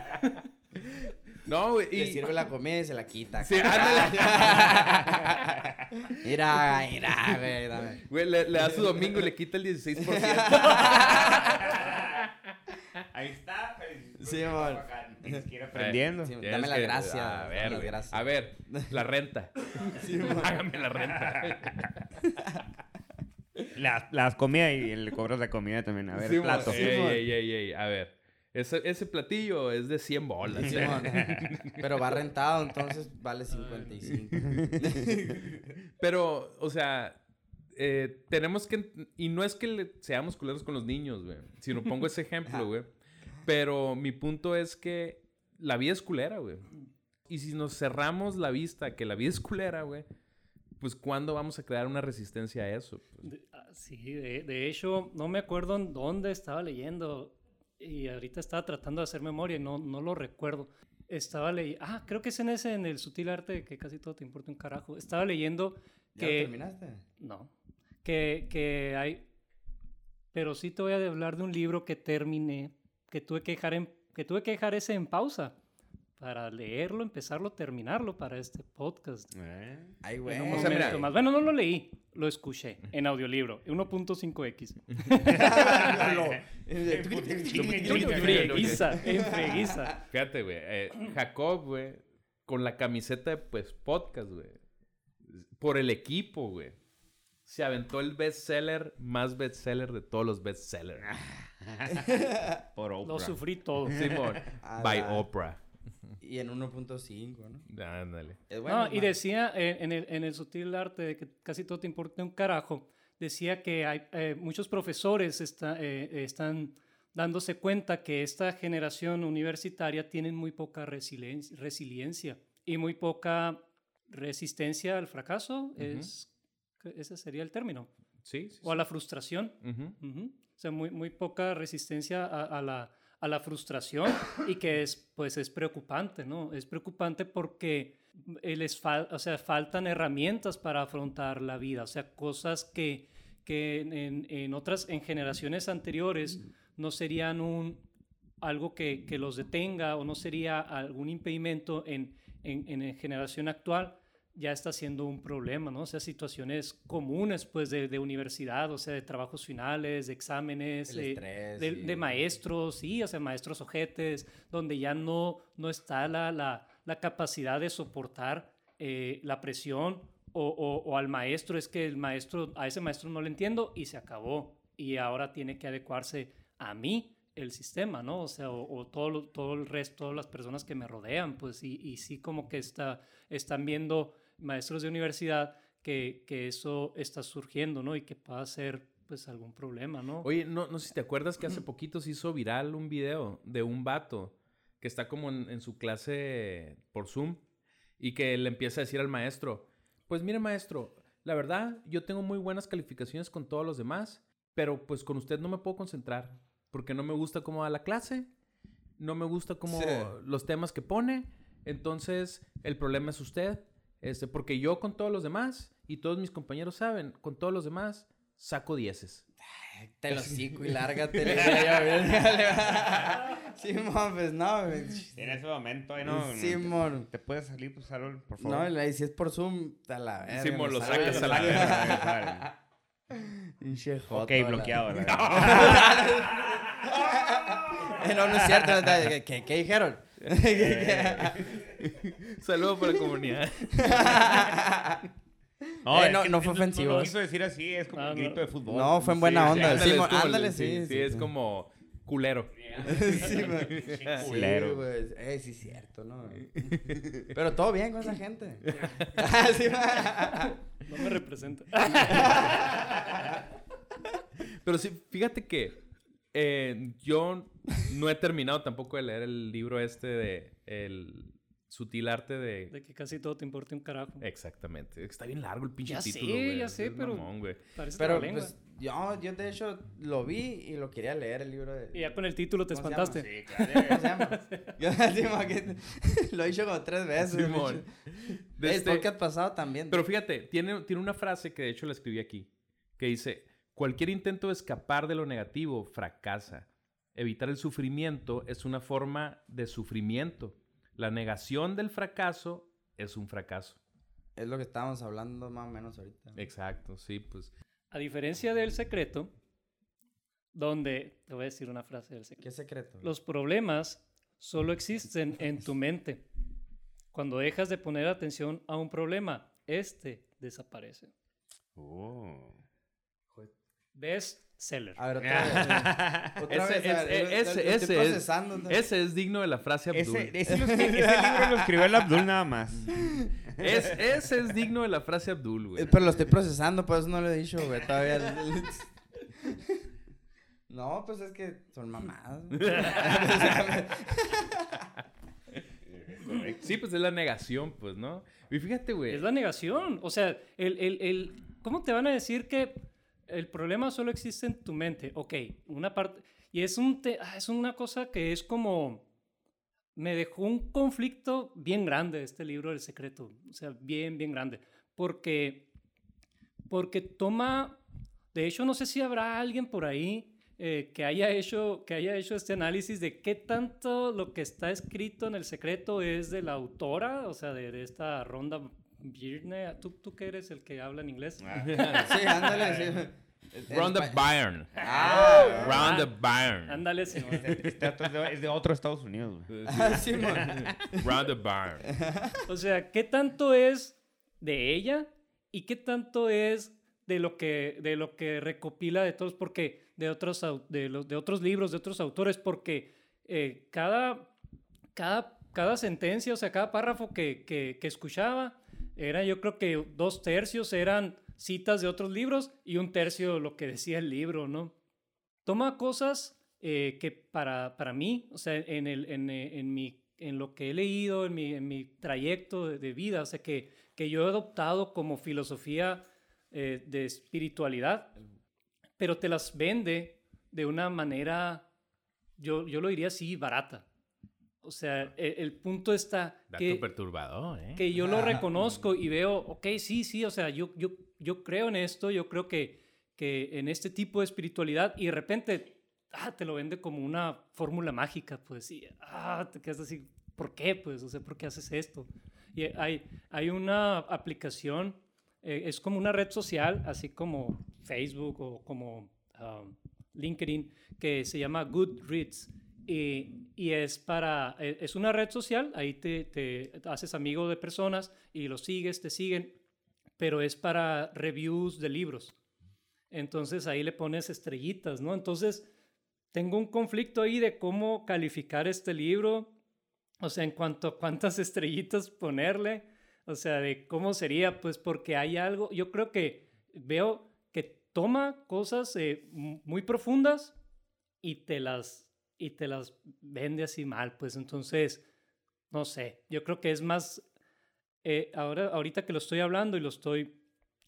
No, güey. Le sirve la comida y se la quita. Sí, ándale. Mira, mira, güey, dame. Güey, le, le da su domingo y le quita el 16%. Ahí está. Sí, amor. Ni siquiera aprendiendo. Sí, dame la gracia. A ver, dame las güey. gracias. a ver, la renta. Hágame la renta. Las, las comidas y le cobras la comida también. A ver, Sí, plato. ey, ey, ey, A ver. Ese, ese platillo es de 100 bolas. Pero va rentado, entonces vale 55. Pero, o sea, eh, tenemos que... Y no es que le- seamos culeros con los niños, güey. Si no pongo ese ejemplo, güey. Pero mi punto es que la vida es culera, güey. Y si nos cerramos la vista que la vida es culera, güey, pues ¿cuándo vamos a crear una resistencia a eso? Pues, De- ah, sí, de, de hecho, no me acuerdo en dónde estaba leyendo y ahorita estaba tratando de hacer memoria y no, no lo recuerdo. estaba leyendo, ah, creo que es en ese, en el sutil arte de que casi todo te importa un carajo. Estaba leyendo ¿Ya que... lo terminaste? No. Que, que hay. Pero sí te voy a hablar de un libro que terminé, que tuve que dejar, en, que tuve que dejar ese en pausa para leerlo, empezarlo, terminarlo para este podcast. ¿Eh? Ay, En güey. un o sea, momento mira- más. Bueno, no lo leí, lo escuché en audiolibro, 1.5x. En freguiza, en freguiza. Fíjate, güey. eh, Jacob, güey, con la camiseta de pues podcast, güey. Por el equipo, güey. Se aventó el bestseller más bestseller de todos los bestsellers. Por Oprah. Lo sufrí todo. Simón. By Oprah. Y en 1.5, ¿no? Ándale. Bueno, No, y decía eh, en el, en el sutil arte de que casi todo te importa un carajo, decía que hay eh, muchos profesores está- eh, están dándose cuenta que esta generación universitaria tiene muy poca resilien- resiliencia y muy poca resistencia al fracaso, es, ese sería el término, Sí, sí. o a la frustración. Ujú. Ujú. O sea, muy, muy poca resistencia a, a la, a la frustración y que es, pues, es preocupante, ¿no? Es preocupante porque les fal- o sea, faltan herramientas para afrontar la vida, o sea, cosas que, que en, en otras, en generaciones anteriores no serían un, algo que, que los detenga o no sería algún impedimento en, en, en generación actual, ya está siendo un problema, ¿no? O sea, situaciones comunes, pues, de, de universidad, o sea, de trabajos finales, de exámenes, eh, de, y- de maestros, sí, o sea, maestros ojetes, donde ya no, no está la, la, la capacidad de soportar eh, la presión o, o- o al maestro, es que el maestro, a ese maestro no le entiendo y se acabó. Y ahora tiene que adecuarse a mí el sistema, ¿no? O sea, o, o todo, todo el resto, todas las personas que me rodean, pues, y, y sí como que está, están viendo maestros de universidad que, que eso está surgiendo, ¿no? Y que pueda ser, pues, algún problema, ¿no? Oye, no, no sé si te acuerdas que hace poquito se hizo viral un video de un vato que está como en, en su clase por Zoom y que le empieza a decir al maestro, pues mire maestro, la verdad yo tengo muy buenas calificaciones con todos los demás, pero pues con usted no me puedo concentrar porque no me gusta cómo da la clase, no me gusta cómo Sí. los temas que pone, entonces el problema es usted, este, porque yo con todos los demás y todos mis compañeros saben, con todos los demás saco dieces. Te lo hocico y lárgate. Simón, pues no. En ese momento, ahí no. no Simón. te, te puedes salir, pues salvo, por favor. No, y la- si es por Zoom, a la verga. Simón, lo sacas a la verga. Ok, bloqueado. la verdad. Eh, no, no es cierto. no, ¿Qué, qué, qué dijeron? Saludos para la comunidad. Eh, no- no fue No ofensivo. lo quiso decir así, es como Ah, un no. grito de fútbol. No, fue en buena Sí, onda. ándale, sí, sí. sí, es como culero. Sí. Culero. Sí, güey. Eh, sí, es cierto, ¿no? Pero todo bien con esa gente. No me representa. Pero sí, fíjate que eh, yo no he terminado tampoco de leer el libro este de El sutil arte de... De que casi todo te importa un carajo. Exactamente. Está bien largo el pinche Ya sé, título, güey. ya sé, Es pero- mamón, güey. Parece Pero pues yo, yo de hecho lo vi y lo quería leer el libro de... Y ya con el título te ¿Cómo se espantaste. Sí, claro. ¿Cómo se llama? Yo, que- lo he dicho como tres veces. Simón. De El este- podcast pasado también. Pero fíjate, tiene, tiene una frase que de hecho la escribí aquí, que dice, cualquier intento de escapar de lo negativo fracasa. Evitar el sufrimiento es una forma de sufrimiento. La negación del fracaso es un fracaso. Es lo que estábamos hablando más o menos ahorita. Exacto, sí, pues. A diferencia del secreto, donde, te voy a decir una frase del secreto. ¿Qué secreto? Los problemas solo existen en tu mente. Cuando dejas de poner atención a un problema, este desaparece. Oh. Best seller. A ver, otra vez. Otra Ese- vez, a ver, ese- ese- es- digno de la frase Abdul. Ese, ese, lo escri- ese libro lo escribió el Abdul nada más. Es- ese es digno de la frase Abdul, güey. Eh, Pero lo estoy procesando, por eso no lo he dicho, güey, todavía. No, pues es que son mamadas. Sí, pues es la negación, pues, ¿no? Y fíjate, güey. Es la negación. O sea, el, el, el- ¿cómo te van a decir que el problema solo existe en tu mente? Ok, una parte... Y es, un te- ah, es una cosa que es como... me dejó un conflicto bien grande este libro del secreto, o sea, bien, bien grande, porque, porque toma, de hecho, no sé si habrá alguien por ahí eh, que, haya hecho, que haya hecho este análisis de qué tanto lo que está escrito en el secreto es de la autora, o sea, de, de esta Ronda Byrne. ¿Tú, ¿Tú que eres el que habla en inglés? Ah. Sí, ándale, sí. El- Round the Byron. Ah, Round the Byron. Ándale, Simón. Este dato es de, es de otro Estados Unidos. Ah, sí, mon. Round the Byron. O sea, ¿qué tanto es de ella y qué tanto es de lo que, de lo que recopila de todos? Porque de otros, de, los, de otros libros, de otros autores, porque eh, cada, cada, cada sentencia, o sea, cada párrafo que, que, que escuchaba, era yo creo que dos tercios eran citas de otros libros y un tercio lo que decía el libro, ¿no? Toma cosas eh, que para, para mí, o sea, en, el, en, eh, en, mi, en lo que he leído, en mi, en mi trayecto de, vida, o sea, que, que yo he adoptado como filosofía eh, de espiritualidad, pero te las vende de una manera, yo, yo lo diría así, barata. O sea, el, el punto está Dato que, perturbador, ¿eh? que yo lo reconozco y veo, ok, sí, sí, o sea, yo, yo, yo creo en esto, yo creo que, que en este tipo de espiritualidad y de repente ah, te lo vende como una fórmula mágica, pues, y ah, te quedas así, ¿por qué? Pues, o sea, ¿por qué haces esto? Y hay, hay una aplicación, eh, es como una red social, así como Facebook o como um, LinkedIn, que se llama Goodreads. Y, y es para, e- es una red social, ahí te, te haces amigo de personas y los sigues, te siguen, pero es para reviews de libros. Entonces ahí le pones estrellitas, ¿no? Entonces tengo un conflicto ahí de cómo calificar este libro, o sea, en cuanto a cuántas estrellitas ponerle, o sea, de cómo sería, pues porque hay algo, yo creo que veo que toma cosas eh, muy profundas y te las y te las vende así mal, pues entonces no sé, yo creo que es más eh, ahora ahorita que lo estoy hablando y lo estoy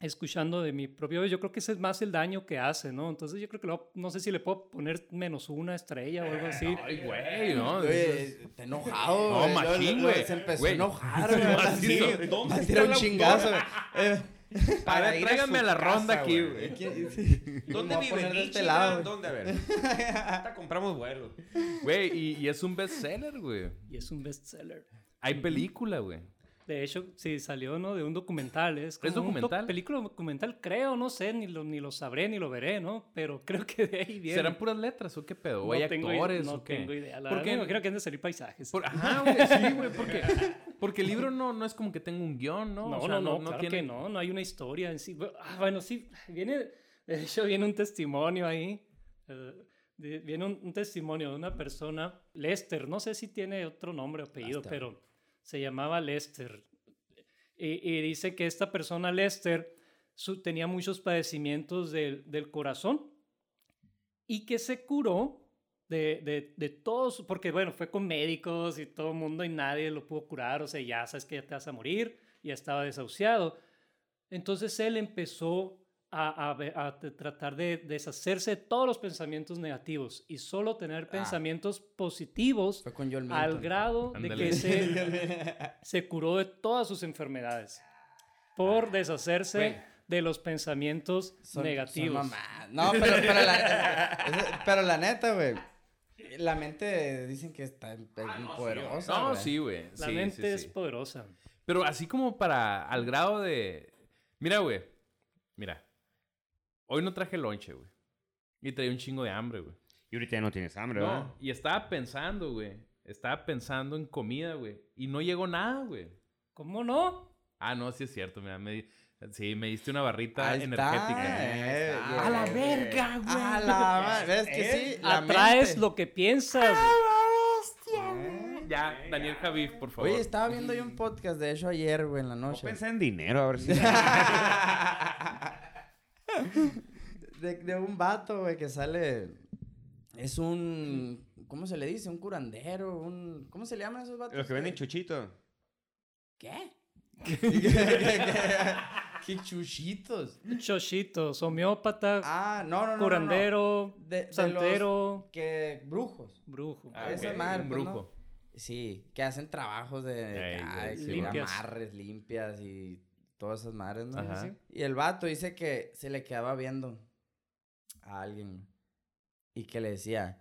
escuchando de mi propia voz, yo creo que ese es más el daño que hace, ¿no? Entonces yo creo que lo- no sé si le puedo poner menos una estrella o algo así. Ay, güey, ¿no? Oye, está enojado, No, güey. machín, güey. Se empezó Güey. a enojar, güey. ¿Dónde a está tirar un la chingazo. autora? Eh, A ver, ir a tráigame su a la ronda casa, aquí, güey. güey. ¿quién- sí. ¿Dónde a vive? de este. ¿Dónde? A ver. Ahorita compramos vuelos. Güey, y, y es un bestseller, güey. Y es un bestseller. Hay película, güey. De hecho, sí, salió, ¿no? De un documental. ¿Es, como documental? doc- película documental, creo, no sé, ni lo, ni lo sabré ni lo veré, ¿no? Pero creo que de ahí viene. ¿Serán puras letras o qué pedo? ¿O no hay tengo actores no o qué? tengo idea. La ¿Por verdad, qué? me imagino que han de salir paisajes. Por- ajá, güey, sí, güey, porque, porque el libro no, no es como que tenga un guion, ¿no? No, O sea, no, no, claro que no, no hay una historia en sí. Ah, bueno, sí, viene, de hecho viene un testimonio ahí, eh, de- viene un, un testimonio de una persona, Lester, no sé si tiene otro nombre o apellido, pero se llamaba Lester. Y, y dice que esta persona, Lester, tenía muchos padecimientos del, del corazón y que se curó de, de, de todos, porque bueno, fue con médicos y todo el mundo y nadie lo pudo curar, o sea, ya sabes que ya te vas a morir, ya estaba desahuciado. Entonces él empezó a, tratar de deshacerse de todos los pensamientos negativos y solo tener pensamientos positivos con al Milton. grado de que se, se curó de todas sus enfermedades por deshacerse Güey. de los pensamientos Son- negativos. No, pero, pero, la, pero la neta, güey. La mente dicen que está poderosa. No, güey. sí, güey. La sí, mente sí, es poderosa. Pero así como para, al grado de... Mira, güey. Mira. Hoy no traje lonche, güey. Y traía un chingo de hambre, güey. Y ahorita ya no tienes hambre, ¿verdad? No, y estaba pensando, güey. Estaba pensando en comida, güey. Y no llegó nada, güey. ¿Cómo no? Ah, no, sí es cierto, mira. Me, di- sí, me diste una barrita Ahí energética. está, eh, a la verga, güey. A la. ¿Ves que sí? La Atraes mente. lo que piensas. Ya, Daniel Javif, por favor. Oye, estaba viendo yo un podcast de eso ayer, güey, en la No noche. pensé en dinero, a ver si... de, de un vato, güey, que sale. Es un. ¿Cómo se le dice? Un curandero, un. ¿Cómo se le llaman esos vatos? Los que venden chuchito. ¿Qué? ¿Qué chuchitos? Choshitos, homeópata, Ah, no, no, no, no, no. curandero, De- de los santero, Que brujos. brujo. Ah, madre, un pues, ¿no? brujo. Sí, que hacen trabajos de, sí, que Limpias. amarres limpias y todas esas madres, ¿no? Ajá. Sí. Y el vato dice que se le quedaba viendo a alguien y que le decía,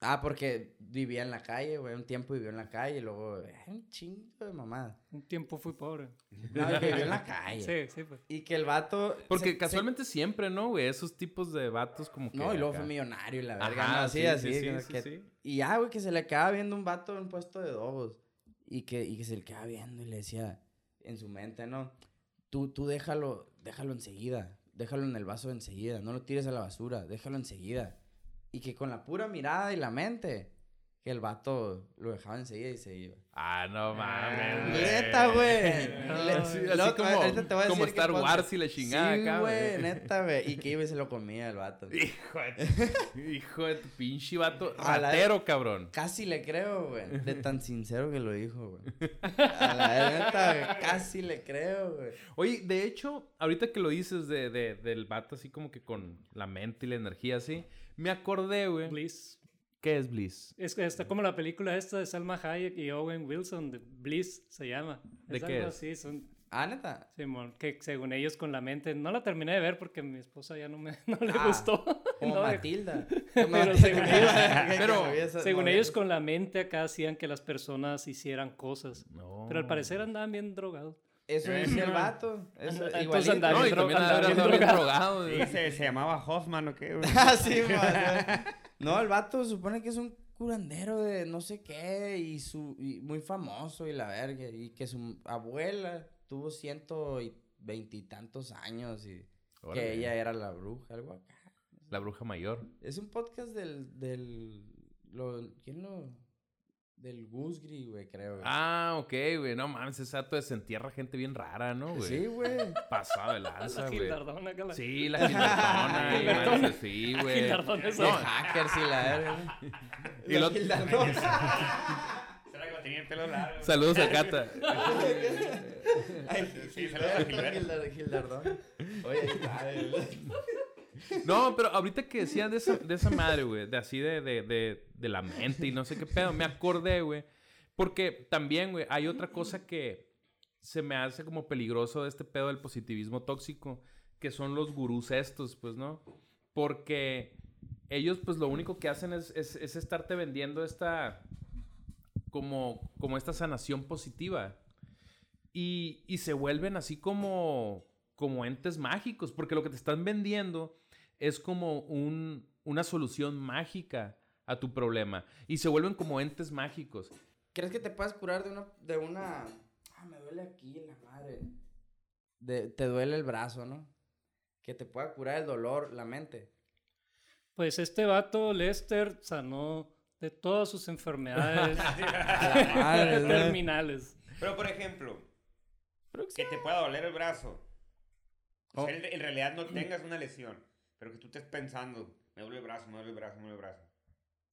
ah, porque vivía en la calle, güey, un tiempo vivió en la calle y luego, eh, un chingo de mamá. Un tiempo fui pobre. No, que vivió en la calle. Sí, sí, pues. Y que el vato... Porque se- se- casualmente siempre, ¿no, güey? Esos tipos de vatos como que... No, y luego acá. fue millonario y la verga, Ajá, no, así, sí, así. sí, sí, que- sí, que- sí. Y ya, güey, que se le quedaba viendo un vato en un puesto de dogos. Y que, y que se le quedaba viendo y le decía en su mente, ¿no? Tú, tú déjalo, déjalo enseguida. Déjalo en el vaso enseguida. No lo tires a la basura. Déjalo enseguida. Y que con la pura mirada y la mente, que el vato lo dejaba enseguida y se iba. Ah, no mames, güey. Neta, güey. Así como, ahorita te voy a como decir qué Star. Wars y la chingada Sí, acá, güey, neta, güey. Y que iba y se lo comía el vato. Hijo de, hijo de tu pinche vato ratero, cabrón. Casi le creo, güey. De tan sincero que lo dijo, güey. A la neta, güey, casi le creo, güey. Oye, de hecho, ahorita que lo dices de, de- del vato así como que con la mente y la energía así, me acordé, güey. Bliss. ¿Qué es Bliss? Es que está como la película esta de Salma Hayek y Owen Wilson, de Bliss se llama. ¿De es qué algo es? así, son, Ah, neta. Simón, que según ellos con la mente, no la terminé de ver porque mi esposa ya no, me, no le Ah, gustó. Como No, Matilda. Pero según ellos- pero según ellos con la mente acá hacían que las personas hicieran cosas. No. Pero al parecer andaban bien drogados. Eso decía el vato. Eso, Entonces andaba No, y bien drogado. drogado. Sí, se, se llamaba Hoffman o qué, güey. Ah, sí. No, el vato supone que es un curandero de no sé qué y su y muy famoso y la verga y que su abuela tuvo ciento y veintitantos años y Órale. que ella era la bruja, algo acá. La bruja mayor. Es un podcast del del lo, ¿quién lo? Del Gusgri, güey, creo. güey. Ah, ok, güey. No mames, ese vato desentierra gente bien rara, ¿no, güey? sí, güey. Pasado de lanza, La güey. Gildardona acá la- Sí, la Gildardona. y Gildardona. madre, sí, güey. Gildardona es No. hackers y la. Y lo- Será que tenía el pelo largo. Saludos a Cata. Ay, Sí, saludos a Gilberto. Gildar- Gildardón. Oye, ay, No, pero ahorita que decían de esa, de esa madre, güey, de así de, de, de, de la mente y no sé qué pedo, me acordé, güey. Porque también, güey, hay otra cosa que se me hace como peligroso de este pedo del positivismo tóxico, que son los gurús estos, pues, ¿no? Porque ellos, pues, lo único que hacen es, es, es estarte vendiendo esta, como, como esta sanación positiva. Y, y se vuelven así como, como entes mágicos, porque lo que te están vendiendo es como un, una solución mágica a tu problema. Y se vuelven como entes mágicos. ¿Crees que te puedas curar de una, de una... Ah, me duele aquí la madre. De, te duele el brazo, ¿no? Que te pueda curar el dolor, la mente. Pues este vato, Lester, sanó de todas sus enfermedades terminales. Pero, por ejemplo, que te pueda doler el brazo. O sea, Oh. en, en realidad no tengas una lesión, pero que tú estés pensando, me duele el brazo, me duele el brazo, me duele el brazo.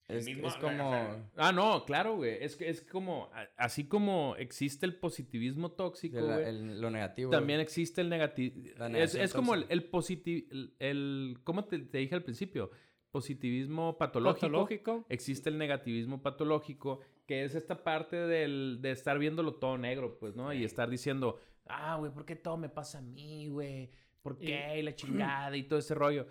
El Es, mismo- es como... Ah, no, claro, güey. Es que es como, así como existe el positivismo tóxico, el- güey, el- lo negativo. también existe el negativo. Es, es como el, el positivo, el, el- ¿cómo te, te dije al principio? Positivismo patológico. Patológico. Existe el negativismo patológico, que es esta parte del, de estar viéndolo todo negro, pues, ¿no? Y estar diciendo, ah, güey, ¿por qué todo me pasa a mí, güey? ¿Por qué? Y la chingada y todo ese rollo.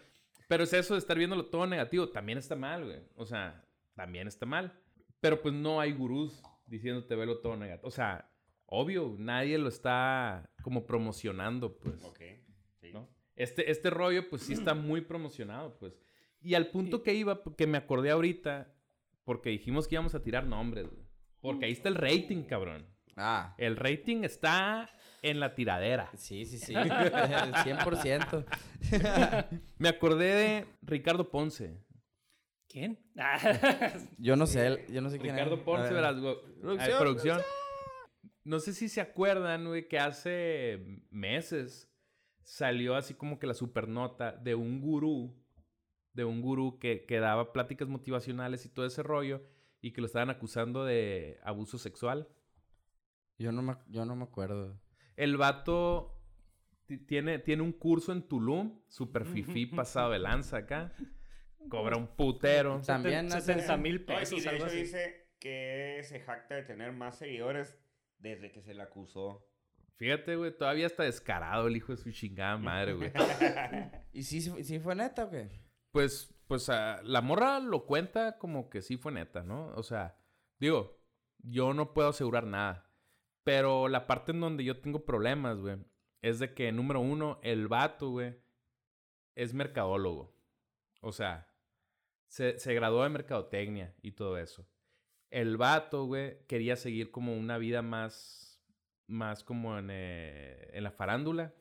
Pero es eso de estar viéndolo todo negativo. También está mal, güey. O sea, también está mal. Pero pues no hay gurús diciéndote velo todo negativo. O sea, obvio, nadie lo está como promocionando, pues. Ok, sí. ¿no? Este, este rollo, pues sí está muy promocionado, pues. Y al punto que iba, que me acordé ahorita, porque dijimos que íbamos a tirar nombres, güey. Porque ahí está el rating, cabrón. Ah, El rating está en la tiradera. sí, sí, sí. 100%. Me acordé de Ricardo Ponce. ¿Quién? Yo no sé, yo no sé quién es. Ricardo Ponce, verás. Producción. No sé si se acuerdan, güey, que hace meses salió así como que la supernota de un gurú, de un gurú que, que daba pláticas motivacionales y todo ese rollo, y que lo estaban acusando de abuso sexual. Yo no me, yo no me acuerdo. El vato ti- tiene, tiene un curso en Tulum, super fifí, pasado de lanza acá. Cobra un putero. También hace- 70 mil No, y pesos, de hecho dice que se jacta de tener más seguidores desde que se le acusó. Fíjate, güey, todavía está descarado el hijo de su chingada madre, güey. ¿Y sí, sí fue neta o qué? Pues, pues ah, la morra lo cuenta como que sí fue neta, ¿no? O sea, digo, yo no puedo asegurar nada. Pero la parte en donde yo tengo problemas, güey, es de que, número uno, el vato, güey, es mercadólogo. O sea, se, se graduó de mercadotecnia y todo eso. El vato, güey, quería seguir como una vida más, más como en, eh, en la farándula.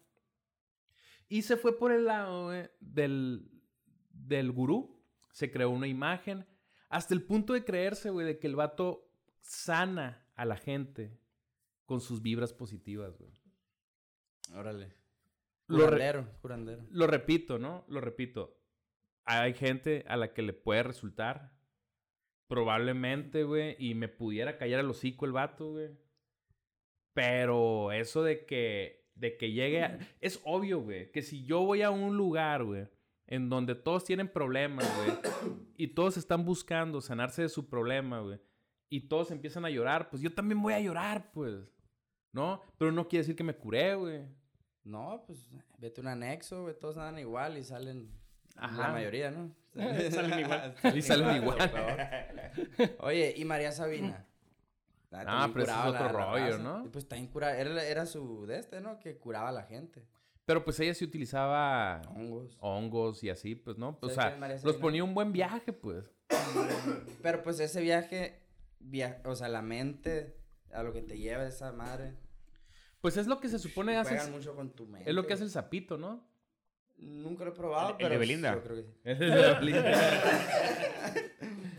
Y se fue por el lado, güey, del, del gurú. Se creó una imagen. Hasta el punto de creerse, güey, de que el vato sana a la gente con sus vibras positivas, güey. Órale. Curandero, lo curandero. Lo repito, ¿no? Lo repito. Hay gente a la que le puede resultar. Probablemente, güey. Y me pudiera callar el hocico el vato, güey. Pero eso de que. De que llegue a... Es obvio, güey. Que si yo voy a un lugar, güey. En donde todos tienen problemas, güey. y todos están buscando sanarse de su problema, güey. Y todos empiezan a llorar. Pues yo también voy a llorar, pues. ¿No? Pero no quiere decir que me curé, güey. No, pues vete a un anexo, güey, todos andan igual y salen la mayoría, ¿no? salen igual. Y salen igual. Oye, ¿y María Sabina? Ah, pero eso es otro rollo, ¿no? pues está incurada. Era, era su de este, ¿no? Que curaba a la gente. Pero pues ella sí utilizaba hongos. Hongos y así, pues, ¿no? o sea, los ponía un buen viaje, pues. Pero pues ese viaje, via o sea, la mente, a lo que te lleva esa madre pues es lo que se supone hace. mucho con tu mente. Es lo que hace el sapito, ¿no? Nunca lo he probado, el, pero. de Belinda. Yo creo que sí. El de Belinda.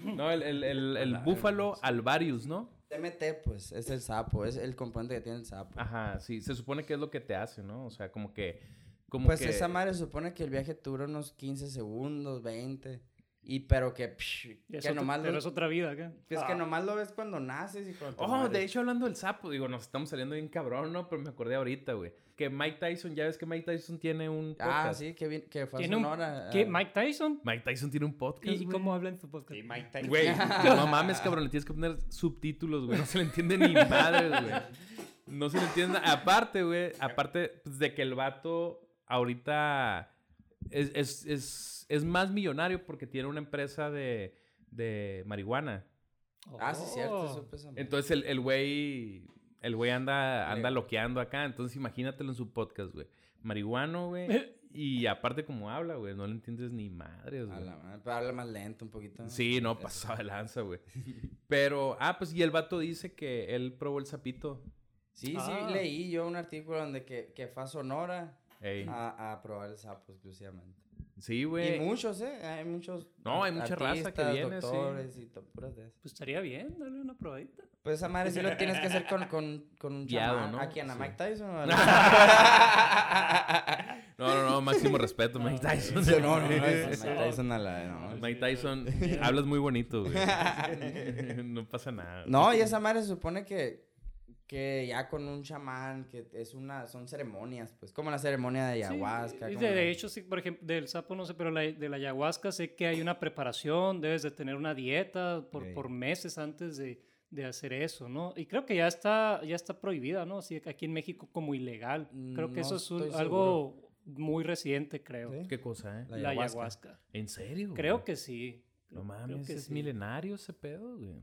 no, el, el, el, el búfalo alvarius, ¿no? TMT, pues, es el sapo, es el componente que tiene el sapo. Ajá, sí, se supone que es lo que te hace, ¿no? O sea, como que. Como pues esa madre se supone que el viaje dura unos 15 segundos, 20. Y pero que, que nomás pero es otra vida, ¿qué? Es que ah. nomás lo ves cuando naces y cuando Oh, de hecho, hablando del sapo, digo, nos estamos saliendo bien cabrón, ¿no? Pero me acordé ahorita, güey. Que Mike Tyson, ya ves que Mike Tyson tiene un ah, podcast. Ah, sí, que, que fue a Sonora. ¿Qué? ¿Mike Tyson? Mike Tyson tiene un podcast, ¿Y cómo habla en su podcast? Sí, Mike Tyson. Güey, no mames, cabrón, le tienes que poner subtítulos, güey. No se le entiende ni madre, güey. No se le entiende. Aparte, güey, aparte pues, de que el vato ahorita es, es, es, es, más millonario porque tiene una empresa de, de marihuana. Ah, sí, cierto. Entonces el, el güey el güey anda, anda loqueando acá. Entonces imagínatelo en su podcast, güey. Marihuano, güey. y aparte como habla, güey. No le entiendes ni madres, güey. Pero habla más lento un poquito. Sí, no, pasaba de lanza, güey. Pero, ah, pues y el vato dice que él probó el sapito. Sí, sí, ah. leí yo un artículo donde que, que fue a Sonora a, a, probar el sapo exclusivamente. Sí, güey. Y muchos, ¿eh? Hay muchos. No, hay mucha raza que viene, doctores sí. y puras de Pues estaría bien, darle una probadita. Pues esa madre sí lo tienes que hacer con, con, con un Guiado, ¿no? ¿Aquí en Mike Tyson? ¿o no, no, no, máximo respeto, Mike Tyson. no, no, no, Mike Tyson a la... No, Mike Tyson, hablas muy bonito, güey. no pasa nada. No, y esa madre se supone que que ya con un chamán, que es una, son ceremonias, pues, como la ceremonia de ayahuasca. de, hecho, sí, por ejemplo, del sapo no sé, pero la, de la ayahuasca sé que hay una preparación, debes de tener una dieta por, por meses antes de, de, hacer eso, ¿no? Y creo que ya está, ya está prohibida, ¿no? Así aquí en México como ilegal. Creo que eso es algo muy reciente, creo. ¿Qué cosa, eh? La ayahuasca. ¿En serio? Creo que sí. No mames, es milenario ese pedo, güey.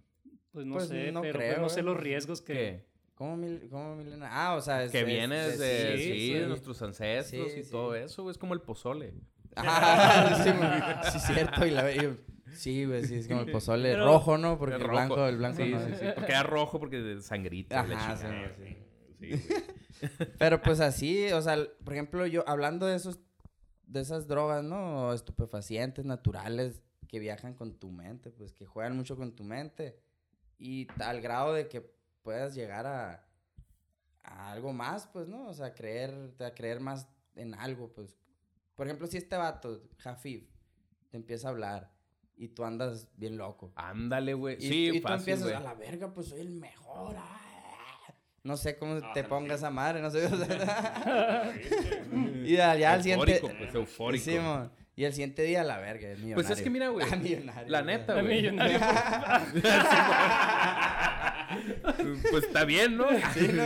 Pues no pues sé, pero pues no sé los riesgos que... ¿Cómo, mil, cómo milena? Ah, o sea, es, que viene de, sí, de nuestros ancestros y todo eso, güey. Es como el pozole. Ah, sí, sí, cierto. Y la, sí, güey, sí, es como el pozole rojo, ¿no? Porque el, blanco, el blanco no. Sí, sí, porque era rojo porque de sangrita. Ajá, sí, sí. Pero pues así, o sea, por ejemplo, yo hablando de esos, de esas drogas, ¿no? Estupefacientes naturales que viajan con tu mente, pues que juegan mucho con tu mente. Y al grado de que puedas llegar a, a algo más, pues, ¿no? O sea, creer, a creer más en algo, pues. Por ejemplo, si este vato, Jafif, te empieza a hablar y tú andas bien loco. Ándale, güey. Sí, y tú empiezas a la verga, pues soy el mejor. Ah". No sé cómo te pongas a madre, no sé. y ya, al siguiente. Pues, eufórico. Y el siguiente día, la verga, es millonario. Pues es que mira, güey. Ah, millonario, La neta, La güey. millonario. pues está bien, ¿no? Sí, no,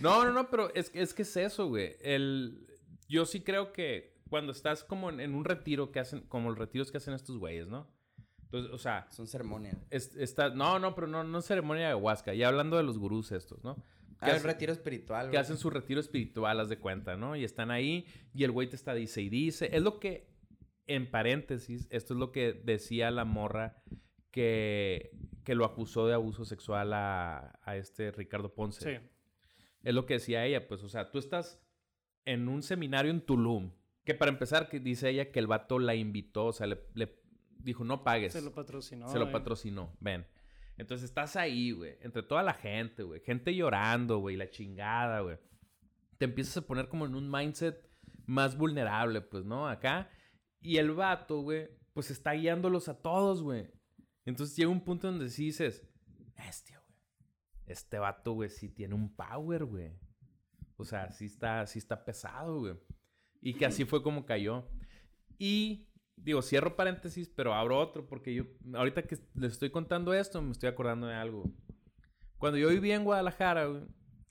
No, no, no, pero es, que- es que es eso, güey. El, yo sí creo que cuando estás como en, en un retiro que hacen, como los retiros que hacen estos güeyes, ¿no? Entonces, o sea, Son ceremonias. es- está, no, no, pero no, no ceremonia de ayahuasca. Ya hablando de los gurús estos, ¿no? Que un hacen- retiro espiritual, que hacen su retiro espiritual, haz de cuenta, ¿no? Y están ahí y el güey te está dice y dice. Es lo que, en paréntesis, esto es lo que decía la morra que, que lo acusó de abuso sexual a, a este Ricardo Ponce. Sí. Es lo que decía ella, pues, o sea, tú estás en un seminario en Tulum, que para empezar, que dice ella que el vato la invitó, o sea, le, le dijo, no pagues. Se lo patrocinó. Se lo eh. patrocinó, ven. Entonces estás ahí, güey, entre toda la gente, güey, gente llorando, güey, la chingada, güey. Te empiezas a poner como en un mindset más vulnerable, pues, ¿no? Acá. Y el vato, güey, pues está guiándolos a todos, güey. Entonces llega un punto donde sí dices, bestia, güey. Este vato, güey, sí tiene un power, güey. O sea, sí está, sí está pesado, güey. Y que así fue como cayó. Y digo, cierro paréntesis, pero abro otro porque yo, ahorita que les estoy contando esto, me estoy acordando de algo. Cuando yo vivía en Guadalajara, güey,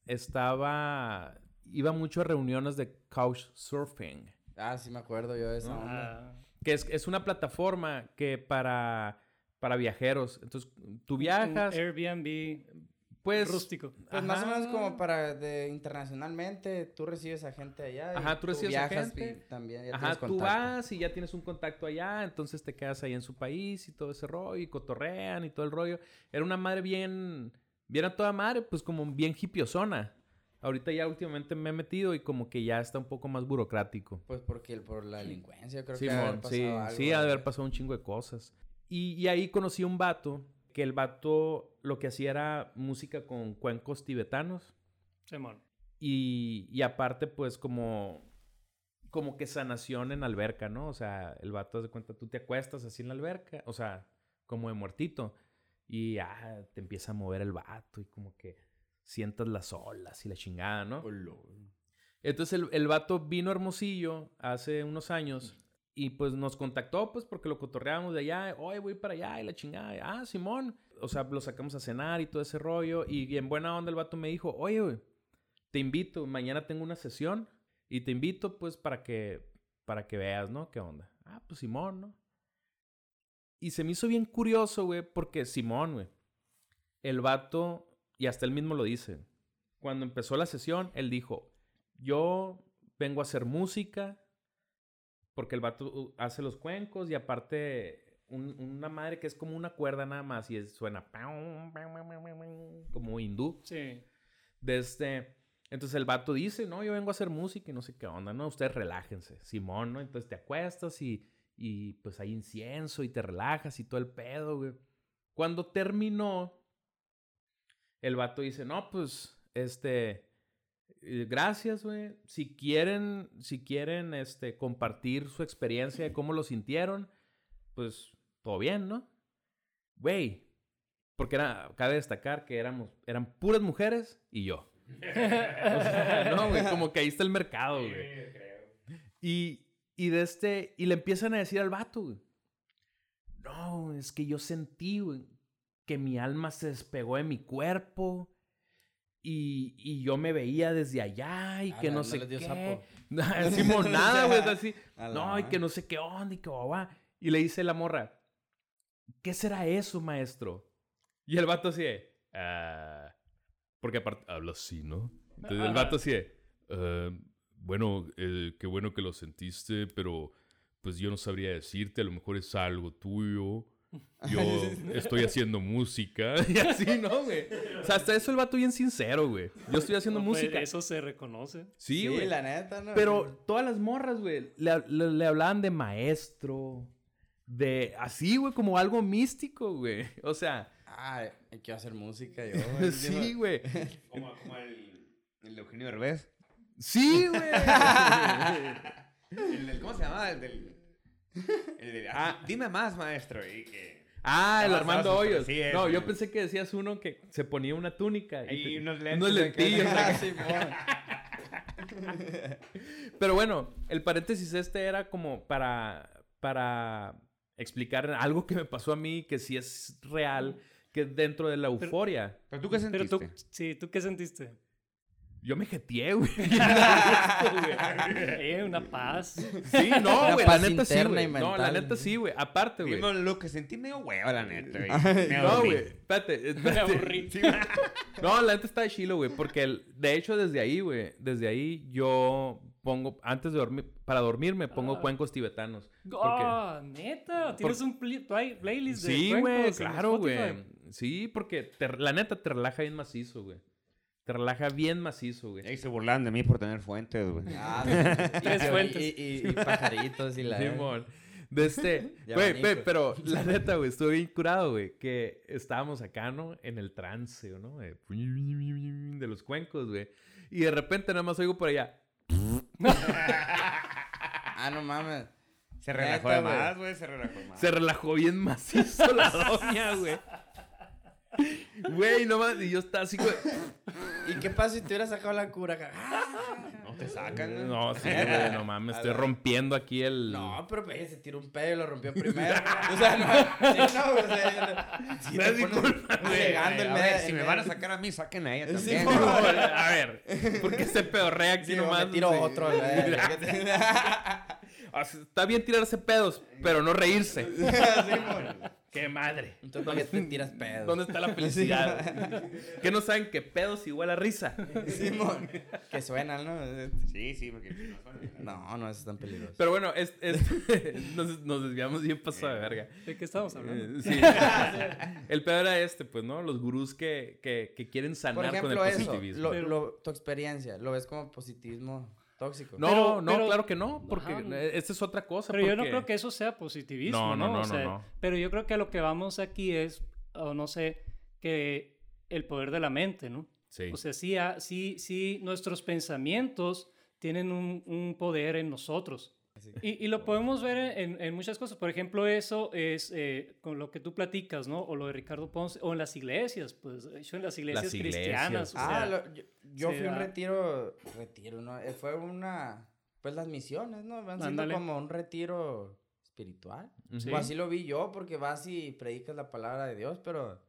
estaba, iba mucho a reuniones de couchsurfing, Ah, sí me acuerdo yo de esa onda. Ah, que es, es una plataforma que para, para viajeros. Entonces, tú un viajas, Airbnb pues... rústico. Pues más o menos como para de internacionalmente, tú recibes a gente allá. y Ajá, tú recibes a gente. y también ya Ajá, tú vas y ya tienes un contacto allá, entonces te quedas ahí en su país y todo ese rollo, y cotorrean y todo el rollo. Era una madre bien, bien a toda madre, pues como bien hipiosona. Ahorita ya últimamente me he metido y como que ya está un poco más burocrático. Pues porque el- por la delincuencia, creo que ha de haber pasado sí, algo, sí, ha de haber pasado un chingo de cosas. Y, y ahí conocí a un vato, que el vato lo que hacía era música con cuencos tibetanos. Simón. Y, y aparte, pues, como, como que sanación en alberca, ¿no? O sea, el vato, de cuenta, tú te acuestas así en la alberca, o sea, como de muertito. Y ah, te empieza a mover el vato y como que sientas las olas y la chingada, ¿no? Entonces el, el vato vino a Hermosillo hace unos años y pues nos contactó pues porque lo cotorreábamos de allá, oye, voy para allá y la chingada, ah, Simón, o sea, lo sacamos a cenar y todo ese rollo y en buena onda el vato me dijo, oye, güey, te invito, mañana tengo una sesión y te invito pues para que, para que veas, ¿no? ¿Qué onda? Ah, pues Simón, ¿no? Y se me hizo bien curioso, güey, porque Simón, güey, el vato, y hasta él mismo lo dice, cuando empezó la sesión, él dijo, yo vengo a hacer música, porque el vato hace los cuencos y aparte un- una madre que es como una cuerda nada más y es- suena como hindú. Sí. Desde, entonces el vato dice, no, yo vengo a hacer música y no sé qué onda, ¿no? Ustedes relájense, Simón, ¿no? Entonces te acuestas y, y pues hay incienso y te relajas y todo el pedo, güey. Cuando terminó, el vato dice, no, pues, este, gracias, güey. Si quieren, si quieren, este, compartir su experiencia de cómo lo sintieron, pues, todo bien, ¿no? Güey, porque era, cabe destacar que éramos, eran puras mujeres y yo. O sea, no, güey, como que ahí está el mercado, güey. Y, y de este, y le empiezan a decir al vato, güey. No, es que yo sentí, güey, que mi alma se despegó de mi cuerpo y, y yo me veía desde allá y Ah, que no, sé qué. sapo. No, decimos nada, güey, así. No, y que no sé qué onda y que guau, Y le dice la morra, ¿qué será eso, maestro? Y el vato así de, "Ah", porque aparte habla así, ¿no? Entonces el vato así de, "Ah, bueno, eh, qué bueno que lo sentiste, pero pues yo no sabría decirte, a lo mejor es algo tuyo. Yo estoy haciendo música. Y así, ¿no, güey? O sea, hasta eso el vato bien sincero, güey. Yo estoy haciendo No, pues, música. Eso se reconoce. Sí, güey. la neta, ¿no? Pero todas las morras, güey, le, le- le hablaban de maestro, de así, güey, como algo místico, güey. O sea, Ah, quiero hacer música yo, güey. sí, güey. Como, como el, el de Eugenio Derbez. Sí, güey. ¿Cómo se llama? El del... El del ah, dime más, maestro. Y que... Ah, el Ah, Armando Hoyos. sí, no, yo pensé que decías uno que se ponía una túnica. Y te- unos lentes Unos lentillos. Ah, Pero bueno, el paréntesis este era como para, para explicar algo que me pasó a mí que sí es real, que dentro de la euforia. ¿Pero tú qué Pero sentiste? tú, sí, ¿tú qué sentiste? Yo me jeteé, güey. Eh, una paz. Sí, no, Una güey, la paz neta sí, güey. No, la neta sí, güey. Aparte, güey. Lo que sentí medio hueva, la neta, güey. No, güey, espérate, Me aburrí. No, la neta está de chilo, güey, porque el- de hecho desde ahí, güey, desde ahí yo pongo, antes de dormir, para dormir me pongo Ah. cuencos tibetanos. Porque- Oh, neta, tienes un play- playlist de Sí, güey, claro, güey. Sí, porque te- la neta te relaja bien macizo, güey. Te relaja bien macizo, güey. Ahí se burlaban de mí por tener fuentes, güey. Ah, y- fuentes. Y, y- y pajaritos y la... Simón. De este, güey, güey, pero la neta, güey, estuve bien curado, güey, que estábamos acá, ¿no? En el trance, ¿no? De, de los cuencos, güey. Y de repente nada más oigo por allá. Ah, no mames. Se relajó de más, güey. Se relajó más. Se relajó bien macizo la doña, güey. Güey, no más, y yo estaba así, güey. ¿Y qué pasa si te hubieras sacado la cura acá? Ah, No te sacan, güey. No, sí, güey, no mames, estoy rompiendo aquí el. No, pero ella se tiró un pedo y lo rompió primero. o sea, no, sí, no, o sea, si culpa, güey. ver, si me van a sacar a mí, saquen a ella Sí, también. por güey. favor. A ver, ¿por qué se pedorrea aquí Sí, nomás? me tiro Sí. otro. sea, Está bien tirarse pedos, pero no reírse. ¡Qué madre! Entonces, ¿para qué te tiras pedo? ¿Dónde está la felicidad? ¿Qué no saben que pedos igual a risa? Simón. Que suenan, ¿no? Sí, sí, porque... no suena. No, no, eso es tan peligroso. Pero bueno, es, es- nos, nos desviamos bien pasado de verga. ¿De qué estamos hablando? Eh, sí. El pedo era este, pues, ¿no? Los gurús que, que, que quieren Por sanar ejemplo, con el eso, positivismo. lo- tu experiencia, ¿lo ves como positivismo tóxico? No, Pero- no, pero- claro que no, porque Ajá. eh, esta es otra cosa. Pero yo no creo que eso sea positivismo, No, ¿no? no, no, O no, sea, no. Pero yo creo que a lo que vamos aquí es, o no sé, que el poder de la mente, ¿no? Sí. O sea, sí, sí, sí, nuestros pensamientos tienen un, un poder en nosotros. Y, y lo podemos ver en, en muchas cosas. Por ejemplo, eso es eh, con lo que tú platicas, ¿no? O lo de Ricardo Ponce, o en las iglesias, pues, de hecho, en las iglesias iglesias. cristianas. o Ah, sea, lo- yo, yo fui a un retiro, retiro, ¿no? Eh, Fue una, pues las misiones, ¿no? Van siendo Ándale. como un retiro espiritual. Ujú. O así lo vi yo, porque vas y predicas la palabra de Dios, pero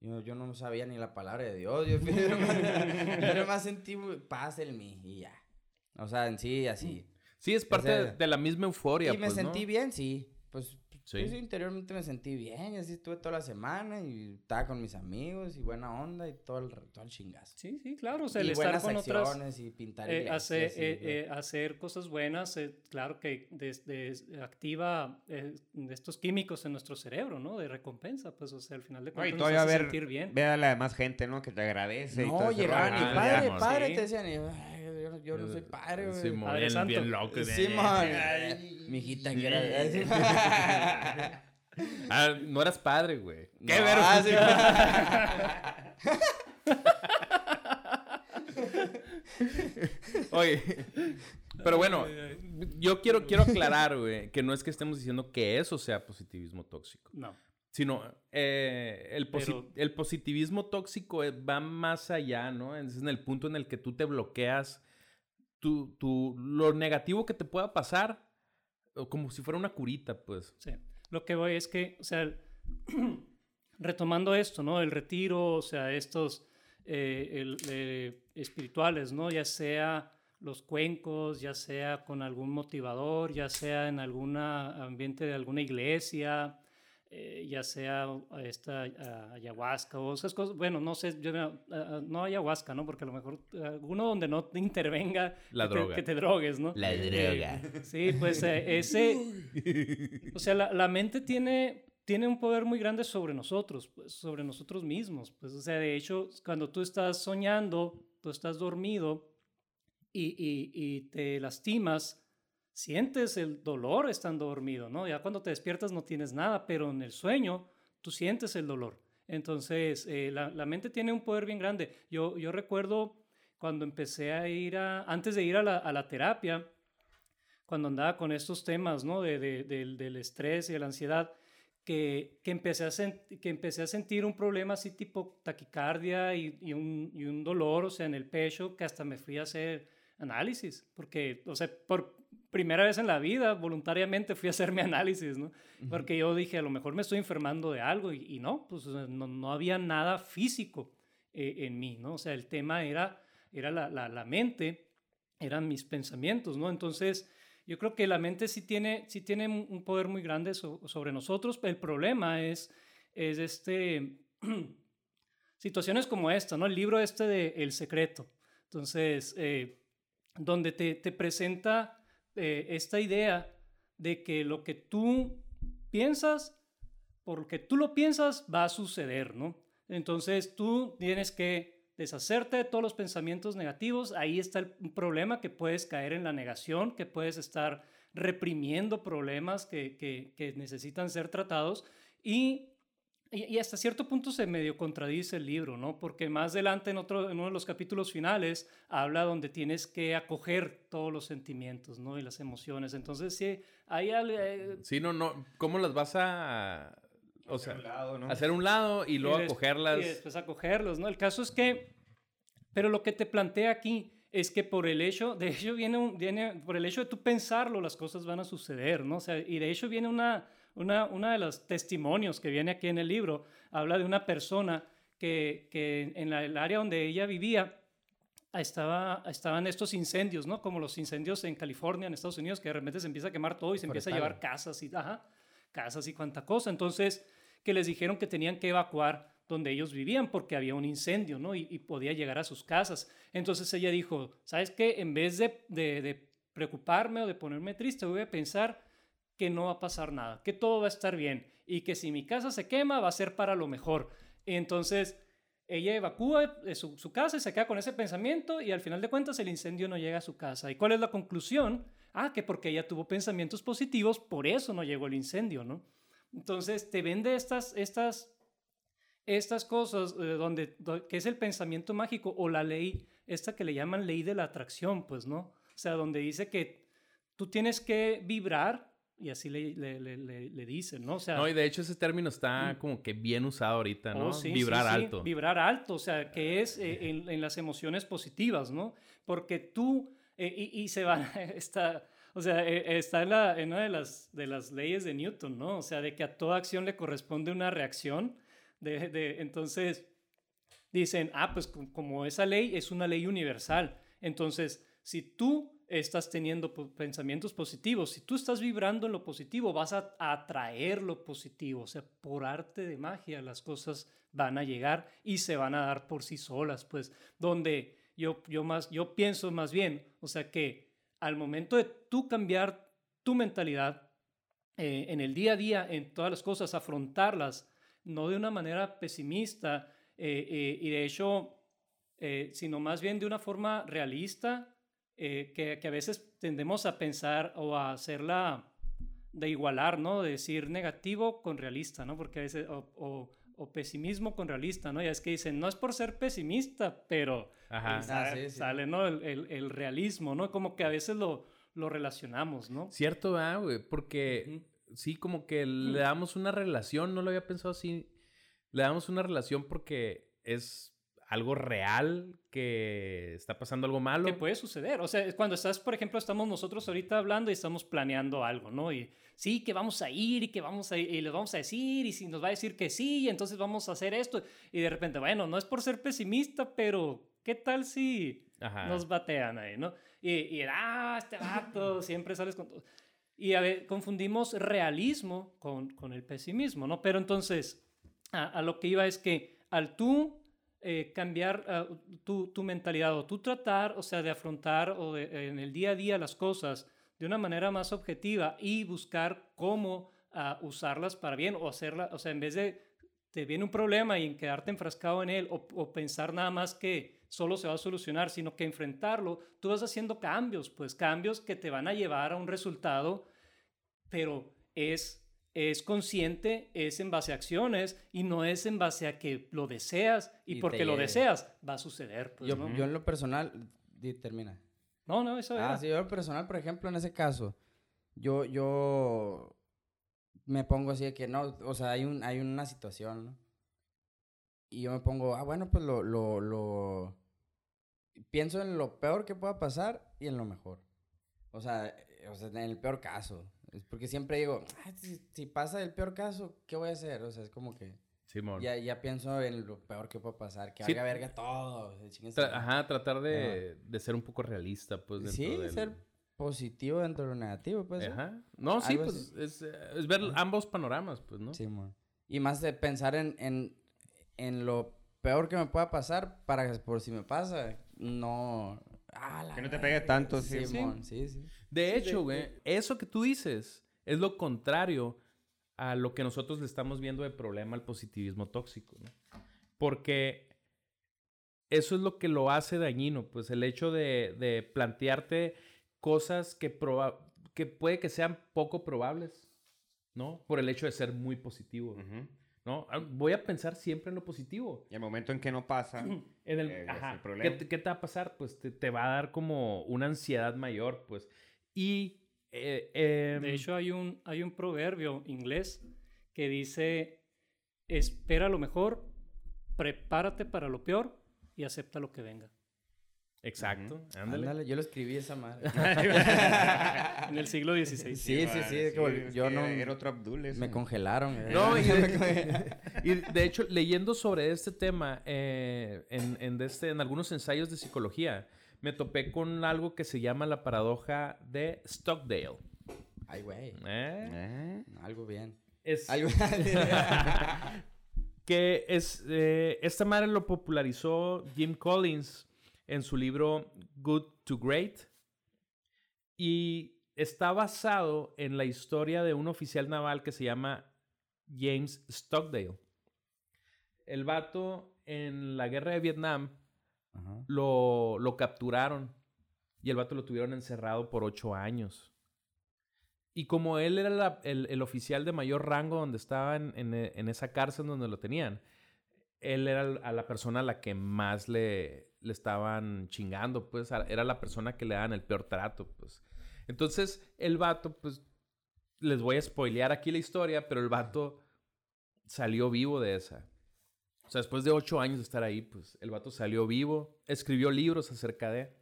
yo, yo no sabía ni la palabra de Dios. Yo, yo nomás, yo nomás sentí paz en mí y ya. O sea, en sí, así. Sí, es parte sea, de, la misma euforia. y me pues, ¿no? sentí bien, sí. Pues, Sí. pues, interiormente me sentí bien. Y así estuve toda la semana y estaba con mis amigos y buena onda y todo el, todo el chingazo. sí, sí, claro. O sea, el y estar buenas con otras... y pintar eh, iglesias hacer, y, eh, eh, hacer cosas buenas, eh, claro que desde activa eh, estos químicos en nuestro cerebro, ¿no? De recompensa, pues, o sea, al final de No, cuentas y nos todavía hace ver, sentir bien. ver a la demás gente, ¿no? Que te agradece y todo No, llegaban y padre, digamos. padre, Sí. te decían, y, "Ay, yo, yo no soy padre, güey. Padre bien, Santo. bien loco. de- Sí, man. Mi hijita que era. Ah, no eras padre, güey. ¡Qué No, verga! ah, sí. Oye, pero bueno, yo quiero, quiero aclarar, güey, que no es que estemos diciendo que eso sea positivismo tóxico, No. sino eh, el, posi- Pero- el positivismo tóxico eh, va más allá, ¿no? Es en el punto en el que tú te bloqueas tu, tu- lo negativo que te pueda pasar, como si fuera una curita, pues. Sí. Lo que voy es que, o sea, retomando esto, ¿no? El retiro, o sea, estos eh, eh, espirituales, ¿no? Ya sea los cuencos, ya sea con algún motivador, ya sea en algún ambiente de alguna iglesia, eh, ya sea esta a- ayahuasca o esas cosas. Bueno, no sé, yo, no- a- a- no ayahuasca, ¿no? Porque a lo mejor eh, alguno donde no te intervenga La que te- droga. que te drogues, ¿no? La droga. Sí, pues eh, ese, o sea, la, la mente tiene, tiene un poder muy grande sobre nosotros, pues, sobre nosotros mismos. Pues, o sea, de hecho, cuando tú estás soñando, tú estás dormido y, y, y te lastimas, sientes el dolor estando dormido, ¿no? Ya cuando te despiertas no tienes nada, pero en el sueño tú sientes el dolor. Entonces, eh, la, la mente tiene un poder bien grande. Yo, yo recuerdo cuando empecé a ir a, antes de ir a la, a la terapia, cuando andaba con estos temas, ¿no? De, de- del, del estrés y de la ansiedad, que, que, empecé a que empecé a sentir un problema así tipo taquicardia y, y un, y un dolor, o sea, en el pecho, que hasta me fui a hacer análisis, porque, o sea, por primera vez en la vida, voluntariamente fui a hacer mi análisis, ¿no? Porque yo dije, a lo mejor me estoy enfermando de algo y, no, pues no, no, había nada físico eh, en mí, ¿no? O sea, el tema era, era la, la, la, mente, eran mis pensamientos, ¿no? Entonces, yo creo que la mente sí tiene, sí tiene un poder muy grande sobre nosotros, el problema es, es este, situaciones como esta, ¿no? El libro este de El Secreto. Entonces, eh, donde te, te presenta eh, esta idea de que lo que tú piensas, porque tú lo piensas, va a suceder, ¿no? Entonces tú tienes que deshacerte de todos los pensamientos negativos. Ahí está el problema que puedes caer en la negación, que puedes estar reprimiendo problemas que, que, que necesitan ser tratados y y, hasta cierto punto se medio contradice el libro, ¿no? Porque más adelante en, otro, en uno de los capítulos finales habla donde tienes que acoger todos los sentimientos, ¿no? Y las emociones. Entonces, sí, hay algo... Eh, sí, no, no. ¿Cómo las vas a... O sea, un lado, ¿no? hacer un lado y luego acogerlas. Y después acogerlos, ¿no? El caso es que... Pero lo que te plantea aquí es que por el hecho, de hecho viene, un, viene por el hecho de tú pensarlo, las cosas van a suceder, ¿no? O sea, y de hecho viene una una, una de los testimonios que viene aquí en el libro habla de una persona que, que en el área donde ella vivía estaba, estaban estos incendios, ¿no? Como los incendios en California, en Estados Unidos, que de repente se empieza a quemar todo y se empieza a llevar casas y, ajá, casas y cuanta cosa. Entonces, que les dijeron que tenían que evacuar donde ellos vivían porque había un incendio, ¿no? Y, podía llegar a sus casas. Entonces ella dijo, ¿sabes qué? En vez de, de, de preocuparme o de ponerme triste, voy a pensar que no va a pasar nada, que todo va a estar bien y que si mi casa se quema va a ser para lo mejor. Entonces, ella evacúa su, casa y se queda con ese pensamiento y al final de cuentas el incendio no llega a su casa. ¿Y cuál es la conclusión? Ah, que porque ella tuvo pensamientos positivos, por eso no llegó el incendio, ¿no? Entonces, te vende estas, estas, estas cosas eh, donde, que es el pensamiento mágico o la ley, esta que le llaman ley de la atracción, pues, ¿no? O sea, donde dice que tú tienes que vibrar y así le, le, le, le, dicen, ¿no? O sea, no, y de hecho ese término está mm. como que bien usado ahorita, ¿no? Oh, vibrar alto. Vibrar alto, o sea, que es eh, en, en, las emociones positivas, ¿no? Porque tú, eh, y, y, se va, está, o sea, eh, está en, la, en, una de las, de las leyes de Newton, ¿no? O sea, de que a toda acción le corresponde una reacción. De, de, entonces, dicen, ah, pues como esa ley es una ley universal. Entonces, si tú estás teniendo pensamientos positivos. Si tú estás vibrando en lo positivo, vas a atraer lo positivo. O sea, por arte de magia las cosas van a llegar y se van a dar por sí solas. Pues donde yo, yo, más, yo pienso más bien, o sea, que al momento de tú cambiar tu mentalidad eh, en el día a día, en todas las cosas, afrontarlas, no de una manera pesimista eh, eh, y de hecho, sino más bien de una forma realista eh, que, a veces tendemos a pensar o a hacerla de igualar, ¿no? De decir negativo con realista, ¿no? Porque a veces, o, o, pesimismo con realista, ¿no? Ya es que dicen, no es por ser pesimista, pero Ajá. Eh, ah, sale, ¿no? El, el, realismo, ¿no? Como que a veces lo, lo relacionamos, ¿no? Cierto, ah, güey, porque sí, como que le damos una relación, no lo había pensado así, le damos una relación porque es algo real que está pasando algo malo. Que puede suceder. O sea, cuando estás, por ejemplo, estamos nosotros ahorita hablando y estamos planeando algo, ¿no? Y sí, que vamos a ir y que vamos a ir, y les vamos a decir y si nos va a decir que sí, entonces vamos a hacer esto. Y de repente, bueno, no es por ser pesimista, pero ¿qué tal si nos batean ahí, ¿no? Y, y ah, este vato, siempre sales con todo. Y a ver, confundimos realismo con, con el pesimismo, ¿no? Pero entonces, a, a lo que iba es que al tú eh, cambiar ah, tu, tu, mentalidad o tú tratar, o sea, de afrontar o en el día a día las cosas de una manera más objetiva y buscar cómo uh, usarlas para bien o hacerla, o sea, en vez de te viene un problema y en quedarte enfrascado en él o, o, pensar nada más que solo se va a solucionar, sino que enfrentarlo, tú vas haciendo cambios, pues cambios que te van a llevar a un resultado, pero es es consciente, es en base a acciones y no es en base a que lo deseas y, porque lo deseas va a suceder. Pues, yo, yo, en lo personal, termina. No, no, eso Ah, sí, yo en lo personal, por ejemplo, en ese caso, yo, yo me pongo así de que no, o sea, hay, un, hay una situación, ¿no? Y yo me pongo, ah, bueno, pues lo, lo, lo, pienso en lo peor que pueda pasar y en lo mejor. O sea, o sea en el peor caso. Es porque siempre digo, "Ah, si, si pasa el peor caso, ¿qué voy a hacer? O sea, es como que Simón. ya, ya pienso en lo peor que puede pasar, que Sí. valga verga todo. o sea, Tra-. Ajá, tratar de, de ser un poco realista, pues. Dentro Sí, del- ser positivo dentro de lo negativo, pues. ¿eh? Ajá. No, sí, pues es, eh, es ver ambos panoramas, pues, ¿no? Sí, mo. Y más de pensar en, en, en lo peor que me pueda pasar para que por si me pasa, no... ah, la Que no te pegue verga. tanto, sí. Simón, sí, sí. De hecho, güey, eso que tú dices es lo contrario a lo que nosotros le estamos viendo de problema al positivismo tóxico, ¿no? Porque eso es lo que lo hace dañino, pues el hecho de, de plantearte cosas que, proba- que puede que sean poco probables, ¿no? Por el hecho de ser muy positivo, Ujú. ¿No? Ah, Voy a pensar siempre en lo positivo. Y el momento en que no pasa, En el, Eh, ese es ajá, el ¿qué, problema. te- qué te va a pasar? Pues te, te va a dar como una ansiedad mayor, pues. Y... eh, em, De hecho, hay un, hay un proverbio inglés que dice, espera lo mejor, prepárate para lo peor y acepta lo que venga. Exacto, ándale. Ándale, yo lo escribí esa madre. En el siglo XVI. Sí, sí, sí, es que vol- es yo que no- Era otro Abdul me congelaron. eh. No, y de, y de hecho, leyendo sobre este tema eh, en, en, de este, en algunos ensayos de psicología, me topé con algo que se llama la paradoja de Stockdale. Ay, güey. ¿eh? ¿Eh? Algo bien. Es, Algo que es, eh, esta madre lo popularizó Jim Collins en su libro Good to Great y está basado en la historia de un oficial naval que se llama James Stockdale. El vato en la guerra de Vietnam Ajá. lo, lo capturaron y el vato lo tuvieron encerrado por ocho años. Y como él era la- el, el oficial de mayor rango donde estaba en, en, en esa cárcel donde lo tenían, él era a la persona a la que más le, le estaban chingando, pues era la persona que le daban el peor trato, pues. Entonces el vato, pues, les voy a spoilear aquí la historia, pero el vato salió vivo de esa. O sea, después de ocho años de estar ahí, pues el vato salió vivo, escribió libros acerca de.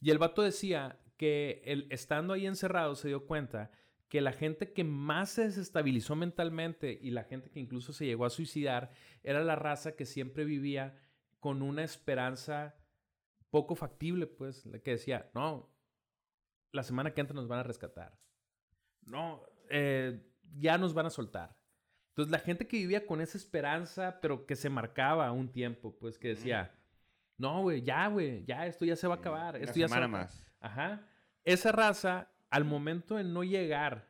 Y el vato decía que él, estando ahí encerrado se dio cuenta que la gente que más se desestabilizó mentalmente y la gente que incluso se llegó a suicidar era la raza que siempre vivía con una esperanza poco factible, pues, la que decía, no, la semana que entra nos van a rescatar. No, eh, ya nos van a soltar. Entonces la gente que vivía con esa esperanza, pero que se marcaba un tiempo, pues que decía, no, güey, ya, güey, ya, esto ya se va a acabar. Una Esto ya se va a semana acabar". más. Ajá. Esa raza, al momento de no llegar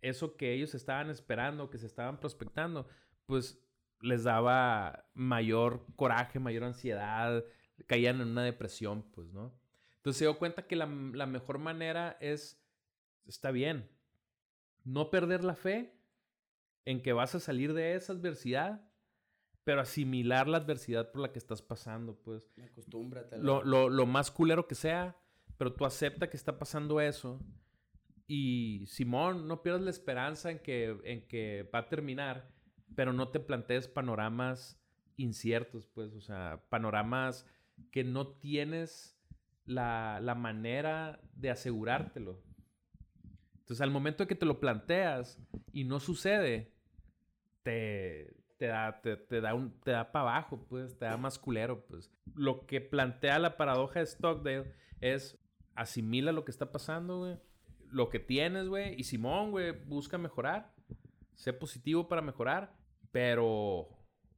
eso que ellos estaban esperando, que se estaban prospectando, pues les daba mayor coraje, mayor ansiedad, caían en una depresión, pues, ¿no? Entonces se dio cuenta que la, la mejor manera es, está bien, no perder la fe en que vas a salir de esa adversidad, pero asimilar la adversidad por la que estás pasando, pues Acostúmbrate. a la- lo, lo, lo más culero que sea, pero tú acepta que está pasando eso. Y Simón, no pierdas la esperanza en que, en que va a terminar, pero no te plantees panoramas inciertos, pues, o sea, panoramas que no tienes la, la manera de asegurártelo. Entonces, al momento de que te lo planteas y no sucede, te, te da, te, da, un, te da para abajo, pues, te da más culero, pues. Lo que plantea la paradoja de Stockdale es asimila lo que está pasando, güey. Lo que tienes, güey. Y Simón, güey, busca mejorar. Sé positivo para mejorar, pero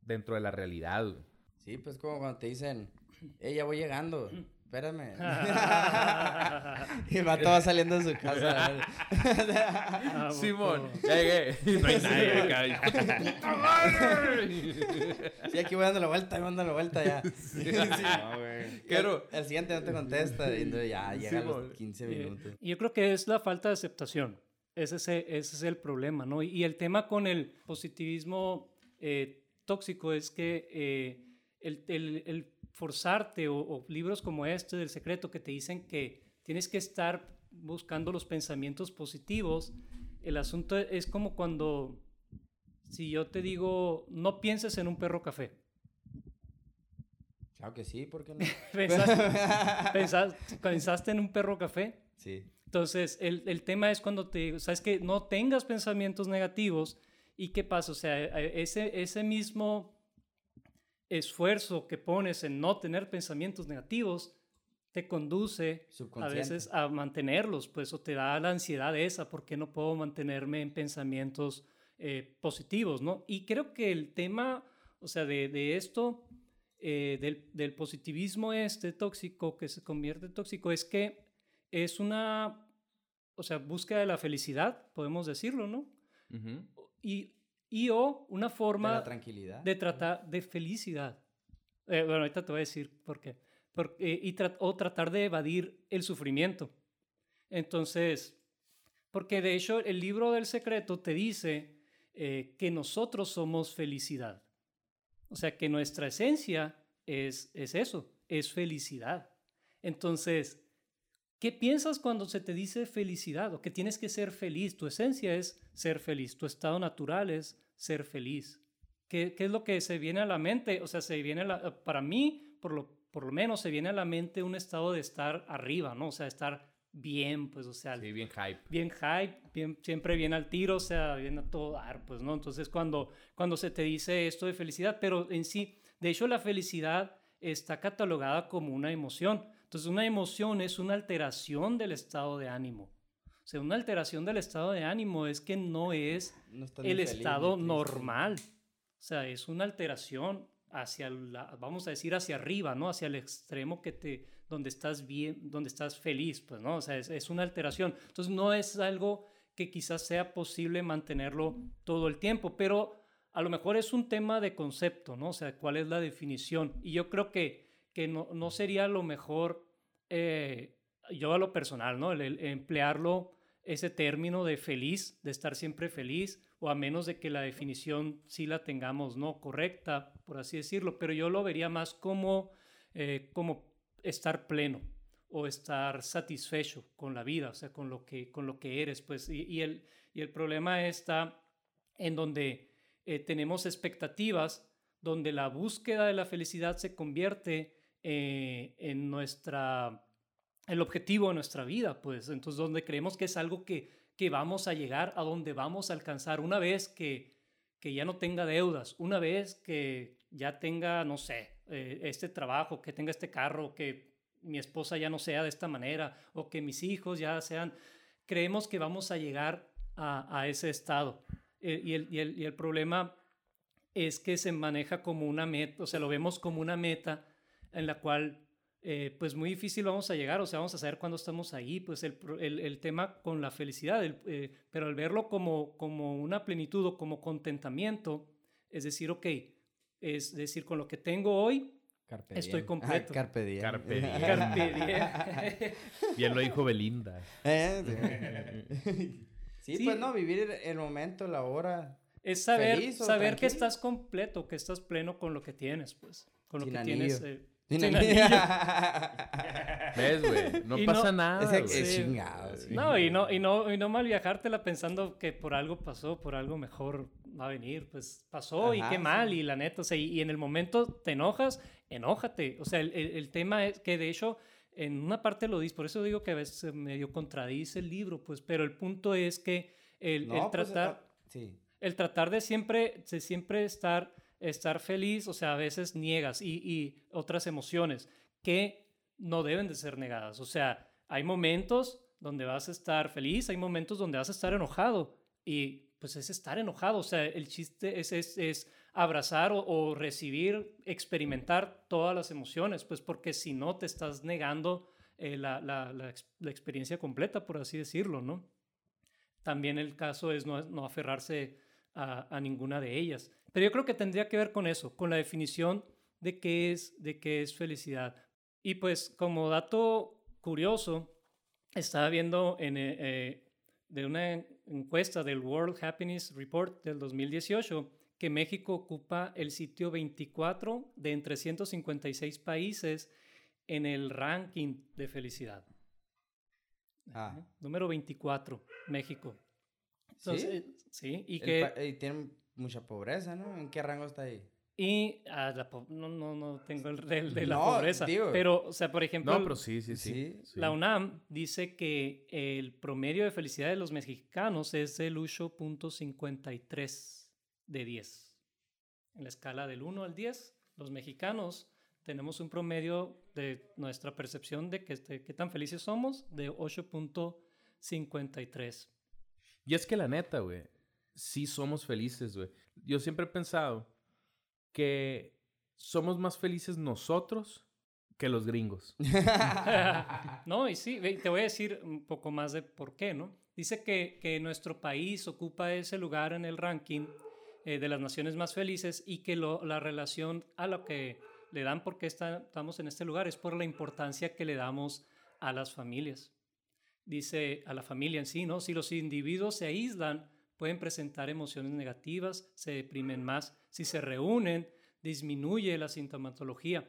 dentro de la realidad, güey. Sí, pues como cuando te dicen, eh, ya voy llegando, espérame. y el vato va saliendo de su casa. Ah, Simón, ya llegué. No hay nadie acá. hijo de tu puta madre. sí, aquí voy dando la vuelta, voy dando la vuelta ya. No, güey. Quiero- El siguiente no te contesta y entonces ya llega a Sí, los mon. 15 Eh, minutos. Yo creo que es la falta de aceptación. Ese es, ese es el problema, ¿no? Y el tema con el positivismo eh, tóxico es que eh, el, el- el forzarte o, o libros como este del secreto que te dicen que tienes que estar buscando los pensamientos positivos, el asunto es como cuando, si yo te digo, no pienses en un perro café. Claro que sí, ¿por qué no? ¿Pensaste, pensaste, pensaste en un perro café? sí. Entonces, el, el tema es cuando te, sabes que no tengas pensamientos negativos y qué pasa, o sea, e- ese, ese mismo esfuerzo que pones en no tener pensamientos negativos te conduce a veces a mantenerlos, pues, o te da la ansiedad esa, ¿por qué no puedo mantenerme en pensamientos eh, positivos, no? Y creo que el tema, o sea, de, de esto, eh, del, del positivismo este tóxico, que se convierte en tóxico, es que es una, o sea, búsqueda de la felicidad, podemos decirlo, ¿no? Ujú. Y, y o una De forma la tranquilidad. de tratar de felicidad. Eh, bueno, ahorita te voy a decir por qué. Porque, y tra- o tratar de evadir el sufrimiento. Entonces, porque de hecho el libro del secreto te dice eh, que nosotros somos felicidad. O sea, que nuestra esencia es, es eso, es felicidad. Entonces, ¿qué piensas cuando se te dice felicidad o que tienes que ser feliz? Tu esencia es ser feliz, tu estado natural es ser feliz. ¿Qué, qué es lo que se viene a la mente? O sea, se viene a la- para mí, por lo, por lo menos, se viene a la mente un estado de estar arriba, ¿no? O sea, estar bien, pues, o sea, Sí, bien hype. bien hype, bien, siempre bien al tiro, o sea, bien a todo dar, pues, ¿no? Entonces, cuando, cuando se te dice esto de felicidad, pero en sí, de hecho, la felicidad está catalogada como una emoción. Entonces, una emoción es una alteración del estado de ánimo. O sea, una alteración del estado de ánimo es que no es No el feliz estado normal. O sea, es una alteración hacia la, vamos a decir, hacia arriba, ¿no? Hacia el extremo que te, donde estás bien, donde estás feliz, pues, ¿no? O sea, es, es una alteración. Entonces, no es algo que quizás sea posible mantenerlo todo el tiempo, pero a lo mejor es un tema de concepto, ¿no? O sea, cuál es la definición. Y yo creo que, que no, no sería lo mejor, eh, yo a lo personal, ¿no? El, emplearlo, ese término de feliz, de estar siempre feliz, o a menos de que la definición sí la tengamos, ¿no? Correcta, por así decirlo, pero yo lo vería más como, eh, como estar pleno o estar satisfecho con la vida, o sea, con lo que, con lo que eres, pues, y, y el, y el problema está en donde eh, tenemos expectativas, donde la búsqueda de la felicidad se convierte eh, en nuestra, el objetivo de nuestra vida, pues, entonces donde creemos que es algo que, que vamos a llegar, a donde vamos a alcanzar una vez que, que ya no tenga deudas, una vez que ya tenga, no sé, eh, este trabajo, que tenga este carro, que mi esposa ya no sea de esta manera, o que mis hijos ya sean, creemos que vamos a llegar a, a ese estado. Eh, y, el, y, el, y el problema es que se maneja como una meta, o sea, lo vemos como una meta en la cual eh, pues muy difícil vamos a llegar, o sea, vamos a saber cuándo estamos ahí, pues el, el, el tema con la felicidad, el, eh, pero al verlo como, como una plenitud o como contentamiento, es decir, ok, es decir, con lo que tengo hoy, Carpe Estoy diem. completo. Ah, carpe diem. Carpe diem. Carpe diem. Bien lo dijo Belinda. Eh, sí. Sí, pues no, vivir el momento, la hora. es saber, Feliz o saber que estás completo, que estás pleno con lo que tienes, pues, con lo Sin que anillo. tienes. eh, Sin sin anillo. anillo. ¿Ves, güey? No Y pasa no- nada. Es Sí. chingado. sí. No, y no, y no, y no mal viajártela pensando que por algo pasó, por algo mejor va a venir, pues pasó y qué mal, sí. y la neta, o sea, y, y en el momento te enojas, enójate. O sea, el, el- el tema es que de hecho, en una parte lo dice, por eso digo que a veces medio contradice el libro, pues, pero el punto es que el, No, el pues, tratar sí. el tratar de siempre, de siempre estar, estar feliz, o sea, a veces niegas y, otras emociones que no deben de ser negadas. O sea, hay momentos donde vas a estar feliz, hay momentos donde vas a estar enojado y pues es estar enojado. O sea, el chiste es, es, es abrazar o, recibir, experimentar todas las emociones, pues porque si no te estás negando eh, la, la, la ex- la experiencia completa, por así decirlo, ¿no? También el caso es no, no aferrarse a ninguna de ellas. Pero yo creo que tendría que ver con eso, con la definición de qué es, de qué es felicidad. Y pues como dato curioso, estaba viendo en, eh, eh, de una encuesta del World Happiness Report del 2018 que México ocupa el sitio 24 de entre 156 países en el ranking de felicidad. Ah. Número 24, México. ¿Sí? Entonces, sí, y El que y mucha pobreza, ¿no? ¿En qué rango está ahí? Y ah, la po- no, no, no tengo el de la No, pobreza. Pero, o sea, por ejemplo, No, pero sí, sí, sí. Sí. la UNAM dice que el promedio de felicidad de los mexicanos es el 8.53 de 10. En la escala del 1 al 10, los mexicanos tenemos un promedio de nuestra percepción de que, este- qué tan felices somos de 8.53. Y es que la neta, güey, sí somos felices, güey. Yo siempre he pensado que somos más felices nosotros que los gringos. no, y sí, te voy a decir un poco más de por qué, ¿no? Dice que, que nuestro país ocupa ese lugar en el ranking eh, de las naciones más felices y que lo- la relación a lo que le dan por qué está- estamos en este lugar es por la importancia que le damos a las familias. Dice a la familia en sí, ¿no? Si los individuos se aíslan, pueden presentar emociones negativas, se deprimen más. Si se reúnen, disminuye la sintomatología.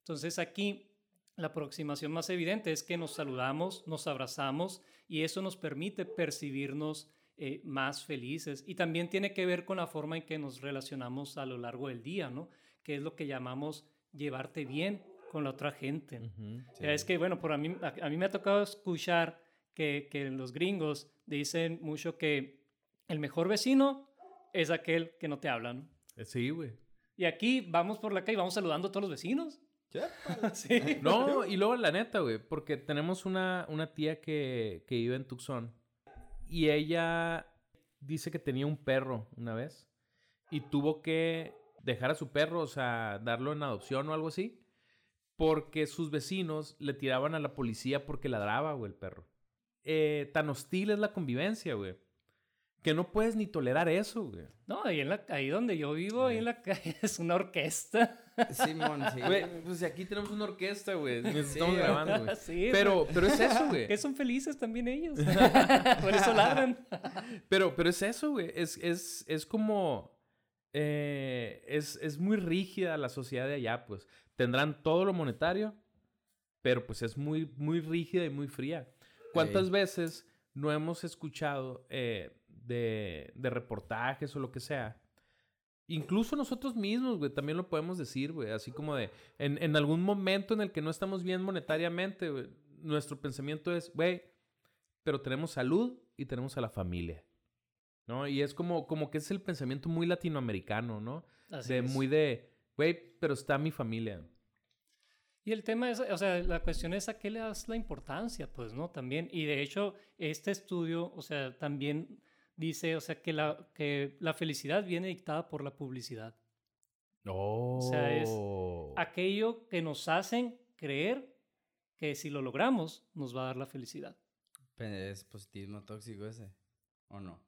Entonces aquí la aproximación más evidente es que nos saludamos, nos abrazamos y eso nos permite percibirnos eh, más felices. Y también tiene que ver con la forma en que nos relacionamos a lo largo del día, ¿no? Que es lo que llamamos llevarte bien con la otra gente. Ujú. Ya Es que, bueno, por a, mí, a, a mí me ha tocado escuchar que, que los gringos dicen mucho que el mejor vecino es aquel que no te habla, ¿no? Eh, Sí, güey. Y aquí vamos por la calle y vamos saludando a todos los vecinos. sí. No, y luego la neta, güey, porque tenemos una, una tía que, que vive en Tucson y ella dice que tenía un perro una vez y tuvo que dejar a su perro, o sea, darlo en adopción o algo así, porque sus vecinos le tiraban a la policía porque ladraba, güey, el perro. Eh, tan hostil es la convivencia, güey, que no puedes ni tolerar eso, güey. No, ahí, en la, ahí donde yo vivo, ahí en la calle, es una orquesta. Simón, sí. Güey, pues aquí tenemos una orquesta, güey, estamos grabando, güey. sí, Pero, pero es eso, güey. que son felices también ellos. por eso ladran. Pero, pero es eso, güey. Es, es, es como. eh, es, es muy rígida la sociedad de allá, pues. Tendrán todo lo monetario, pero pues es muy, muy rígida y muy fría. ¿Cuántas veces no hemos escuchado eh, de, de reportajes o lo que sea? Incluso nosotros mismos, güey, también lo podemos decir, güey. Así como de, en, en algún momento en el que no estamos bien monetariamente, güey, nuestro pensamiento es, güey, pero tenemos salud y tenemos a la familia. ¿No? Y es como, como que es el pensamiento muy latinoamericano, ¿no? Así de es. muy de, güey, pero está mi familia. Y el tema es, o sea, la cuestión es a qué le das la importancia, pues, ¿no? También, y de hecho, este estudio, o sea, también dice, o sea, que la, que la felicidad viene dictada por la publicidad. Oh. sea, es Aquello que nos hacen creer que si lo logramos, nos va a dar la felicidad. ¿Es positivismo tóxico ese? ¿O no?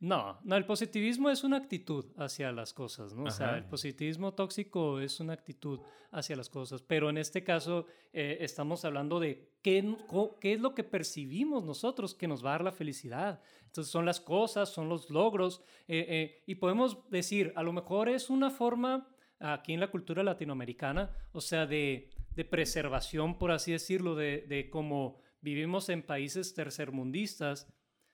No, no, el positivismo es una actitud hacia las cosas, ¿no? O sea, Ajá. el positivismo tóxico es una actitud hacia las cosas, pero en este caso eh, estamos hablando de qué es lo que percibimos nosotros que nos va a dar la felicidad. Entonces son las cosas, son los logros, eh, eh, y podemos decir, a lo mejor es una forma aquí en la cultura latinoamericana, o sea, de, de preservación, por así decirlo, de, de cómo vivimos en países tercermundistas,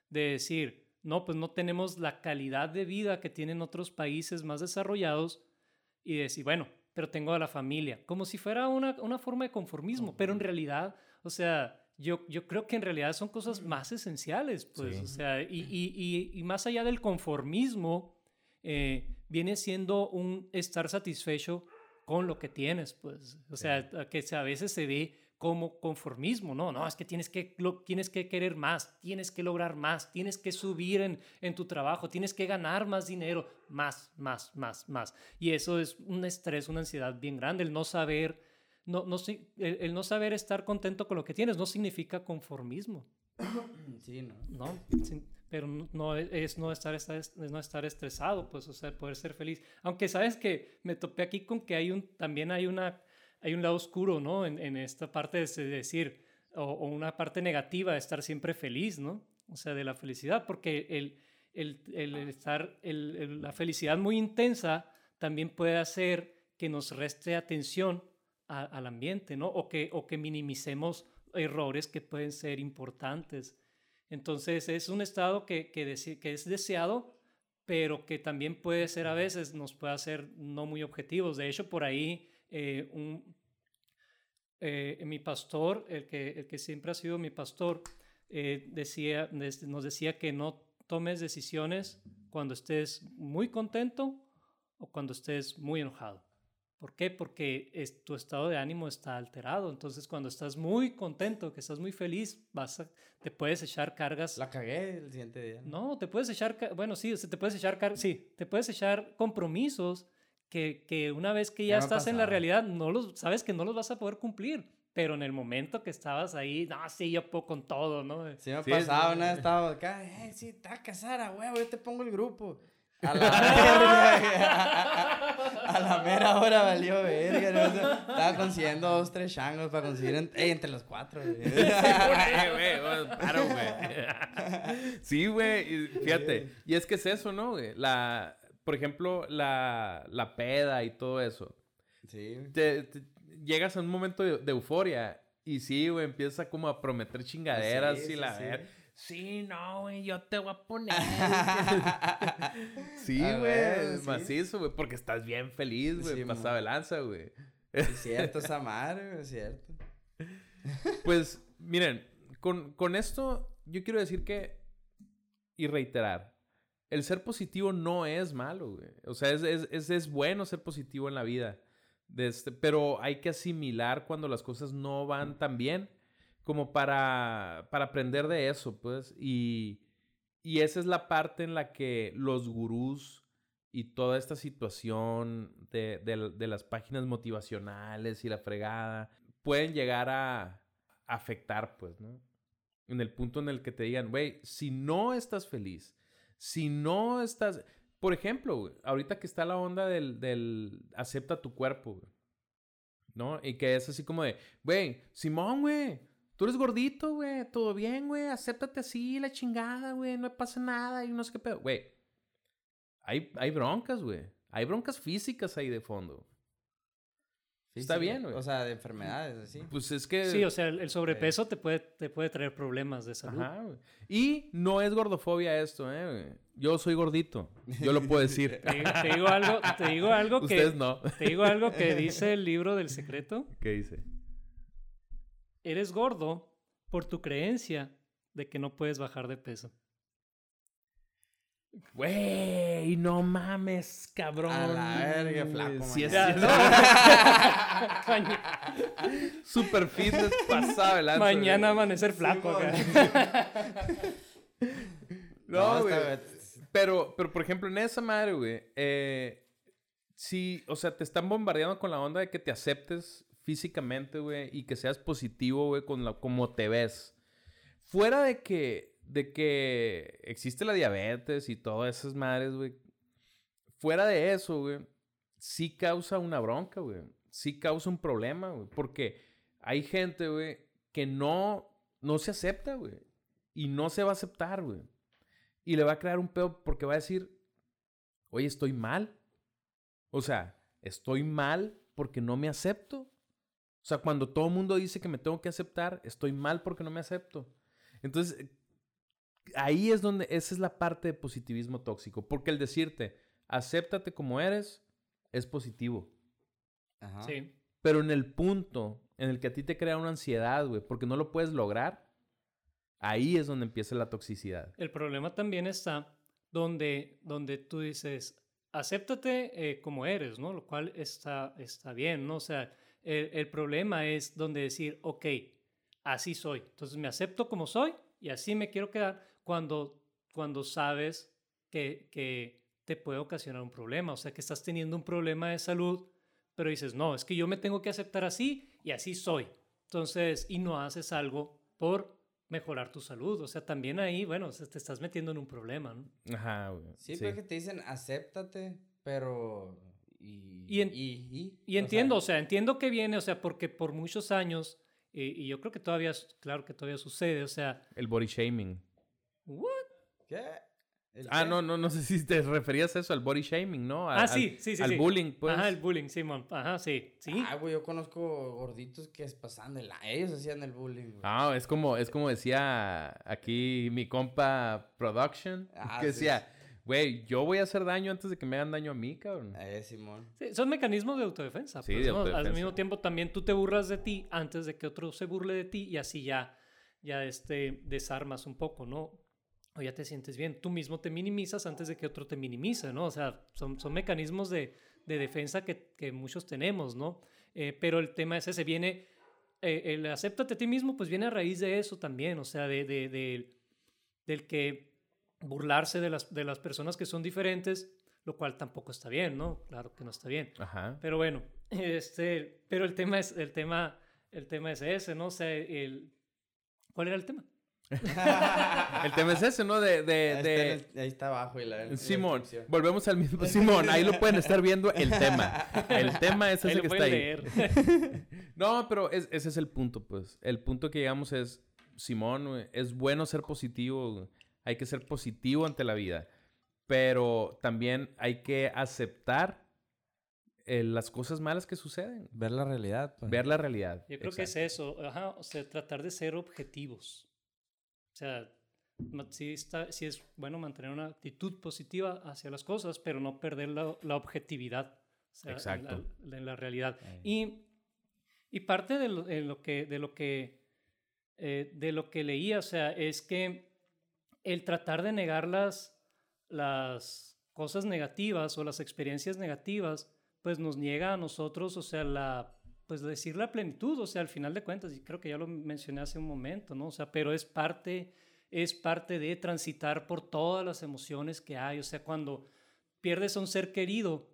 de decir, no, pues no tenemos la calidad de vida que tienen otros países más desarrollados y decir, bueno, pero tengo a la familia, como si fuera una, una forma de conformismo, pero en realidad, o sea, yo, yo creo que en realidad son cosas más esenciales, pues, Sí. o sea, y, y, y, y más allá del conformismo, eh, viene siendo un estar satisfecho con lo que tienes, pues, o sea, que a veces se ve como conformismo, no, no, es que tienes que, lo- tienes que querer más, tienes que lograr más, tienes que subir en, en tu trabajo, tienes que ganar más dinero, más, más, más, más. Y eso es un estrés, una ansiedad bien grande, el no saber, no, no, el, el no saber estar contento con lo que tienes no significa conformismo, Sí, ¿no? ¿no? Pero no- es, no estar- es no estar estresado, pues, o sea, poder ser feliz. Aunque sabes que me topé aquí con que hay un, también hay una, hay un lado oscuro, ¿no? En, en esta parte de decir, o, o una parte negativa de estar siempre feliz, ¿no? O sea, de la felicidad, porque el, el, el estar, el- el- la felicidad muy intensa también puede hacer que nos reste atención a- al ambiente, ¿no? O que, o que minimicemos errores que pueden ser importantes. Entonces es un estado que, que, dese- que es deseado, pero que también puede ser a veces, nos puede hacer no muy objetivos. De hecho, por ahí eh, un, eh, mi pastor, el que, el que siempre ha sido mi pastor, eh, decía, nos decía que no tomes decisiones cuando estés muy contento o cuando estés muy enojado. ¿Por qué? Porque tu estado de ánimo está alterado. Entonces, cuando estás muy contento, que estás muy feliz, vas te puedes echar cargas. La cagué el siguiente día. No, te puedes echar, bueno, sí, te puedes echar, sí, te puedes echar compromisos que, que una vez que ya, estás en la realidad, no los, sabes que no los vas a poder cumplir. Pero en el momento que estabas ahí, no, sí, yo puedo con todo, ¿no? Sí, me ha pasado, una vez estaba acá, eh, sí, te vas a casar, a huevo, yo te pongo el grupo. A la, a la mera hora valió verga. ¿no? Estaba consiguiendo dos, tres changos para conseguir entre los cuatro. Sí, güey. Fíjate. Y es que es eso, ¿no, güey? La, por ejemplo, la, la peda y todo eso. Sí. llegas a un momento de, euforia y sí, güey, empieza como a prometer chingaderas y la ver Sí, no, güey, yo te voy a poner. sí, güey, macizo, güey, porque estás bien feliz, güey, sí, pasado de lanza, güey. Es cierto, esa madre, güey, es cierto. Pues, miren, con, con esto yo quiero decir que, y reiterar, el ser positivo no es malo, güey. O sea, es, es, es, bueno ser positivo en la vida. Este, pero hay que asimilar cuando las cosas no van tan bien como para, para aprender de eso, pues. Y, y esa es la parte en la que los gurús y toda esta situación de, de, las páginas motivacionales y la fregada pueden llegar a afectar, pues, ¿no? En el punto en el que te digan, güey, si no estás feliz, si no estás... Por ejemplo, ahorita que está la onda del, del acepta tu cuerpo, ¿no? Y que es así como de, güey, Simón, güey, Tú eres gordito, güey. Todo bien, güey. Acéptate así, la chingada, güey. No pasa nada y no sé qué pedo. Güey. Hay, hay broncas, güey. Hay broncas físicas ahí de fondo. Está bien, güey. O sea, de enfermedades, así. Pues es que... Sí, o sea, el sobrepeso te, puede, te puede traer problemas de salud. Ajá, güey. Y no es gordofobia esto, ¿eh? Güey. Yo soy gordito. Yo lo puedo decir. te, digo algo, te digo algo que... Ustedes no. Te digo algo que dice el libro del secreto. ¿Qué dice? eres gordo por tu creencia de que no puedes bajar de peso. Güey, no mames, cabrón. A la verga, flaco. Sí, es Super fitness pasado el Mañana amanecer flaco, No, güey. pero, pero, por ejemplo, en esa madre, güey, eh, sí, o sea, te están bombardeando con la onda de que te aceptes físicamente, güey, y que seas positivo, güey, con la, como te ves. Fuera de que, de que existe la diabetes y todas esas madres, güey. Fuera de eso, güey, sí causa una bronca, güey. Sí causa un problema, güey. Porque hay gente, güey, que no, no se acepta, güey. Y no se va a aceptar, güey. Y le va a crear un pedo porque va a decir, oye, estoy mal. O sea, estoy mal porque no me acepto. O sea, cuando todo el mundo dice que me tengo que aceptar, estoy mal porque no me acepto. Entonces, ahí es donde, esa es la parte de positivismo tóxico. Porque el decirte, acéptate como eres, es positivo. Ajá. Sí. Pero en el punto en el que a ti te crea una ansiedad, güey, porque no lo puedes lograr, ahí es donde empieza la toxicidad. El problema también está donde, donde tú dices, acéptate eh, como eres, ¿no? Lo cual está, está bien, ¿no? O sea, el, problema es donde decir, ok, así soy. Entonces me acepto como soy y así me quiero quedar cuando, cuando sabes que, que te puede ocasionar un problema. O sea, que estás teniendo un problema de salud, pero dices, no, es que yo me tengo que aceptar así y así soy. Entonces, y no haces algo por mejorar tu salud. O sea, también ahí, bueno, te estás metiendo en un problema, ¿no? Ajá, Sí, sí. porque te dicen, acéptate, pero y, y, entiendo, o sea, entiendo que viene, o sea, porque por muchos años, y yo creo que todavía, claro que todavía sucede, o sea... El body shaming. ¿What? ¿Qué? Ah, no, no, no sé si te referías a eso, al body shaming, ¿no? ah, sí, sí, sí. Al bullying, pues. Ajá, el bullying, sí, man. Ajá, sí, sí. Ah, güey, yo conozco gorditos que es pasando, ellos hacían el bullying, güey. Ah, es como, es como decía aquí mi compa Production, ah, que decía, Güey, yo voy a hacer daño antes de que me hagan daño a mí, cabrón. Eh, Simón. Sí, son mecanismos de autodefensa. Sí, pues, de ¿no? Al autodefensa. mismo tiempo también tú te burlas de ti antes de que otro se burle de ti y así ya, ya este, desarmas un poco, ¿no? O ya te sientes bien. Tú mismo te minimizas antes de que otro te minimice, ¿no? O sea, son, son mecanismos de, de defensa que, que muchos tenemos, ¿no? Eh, pero el tema es ese, viene, eh, el acéptate a ti mismo, pues viene a raíz de eso también, o sea, de, de- de- del que burlarse de las, de las personas que son diferentes, lo cual tampoco está bien, ¿no? Claro que no está bien. Ajá. Pero bueno, este, pero el tema es, el tema, el tema es ese, ¿no? O sea, el, ¿cuál era el tema? El tema es ese, ¿no? De, de, Ahí, de- está, en el- ahí está abajo. Y la, la Simón, descripción. volvemos al mismo. Simón, ahí lo pueden estar viendo el tema. El tema es Ahí ese lo que está pueden ahí. leer. No, pero es- ese es el punto, pues. El punto que llegamos es, Simón, es bueno ser positivo, hay que ser positivo ante la vida, pero también hay que aceptar eh, las cosas malas que suceden, Ver la realidad. pues. ver la realidad. Yo creo que es Exacto. eso, ajá, o sea, tratar de ser objetivos. O sea, sí, está, sí es bueno mantener una actitud positiva hacia las cosas, pero no perder la, la objetividad o sea, en Exacto. la- en la realidad. Y, y parte de lo, de lo que, de, lo que, eh, de lo que leía, o sea, es que el tratar de negar las, las cosas negativas o las experiencias negativas, pues nos niega a nosotros, o sea, la, pues decir la plenitud, o sea, al final de cuentas, y creo que ya lo mencioné hace un momento, ¿no? O sea, pero es parte, es parte de transitar por todas las emociones que hay, o sea, cuando pierdes a un ser querido,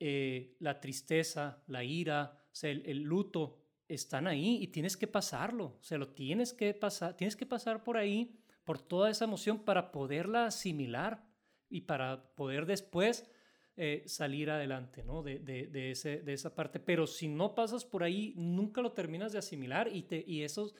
eh, la tristeza, la ira, o sea, el, el luto están ahí y tienes que pasarlo, o sea, lo tienes que pasar, tienes que pasar por ahí, por toda esa emoción para poderla asimilar y para poder después eh, salir adelante, ¿no? De, de, de, ese, de esa parte. Pero si no pasas por ahí, nunca lo terminas de asimilar y, te, y eso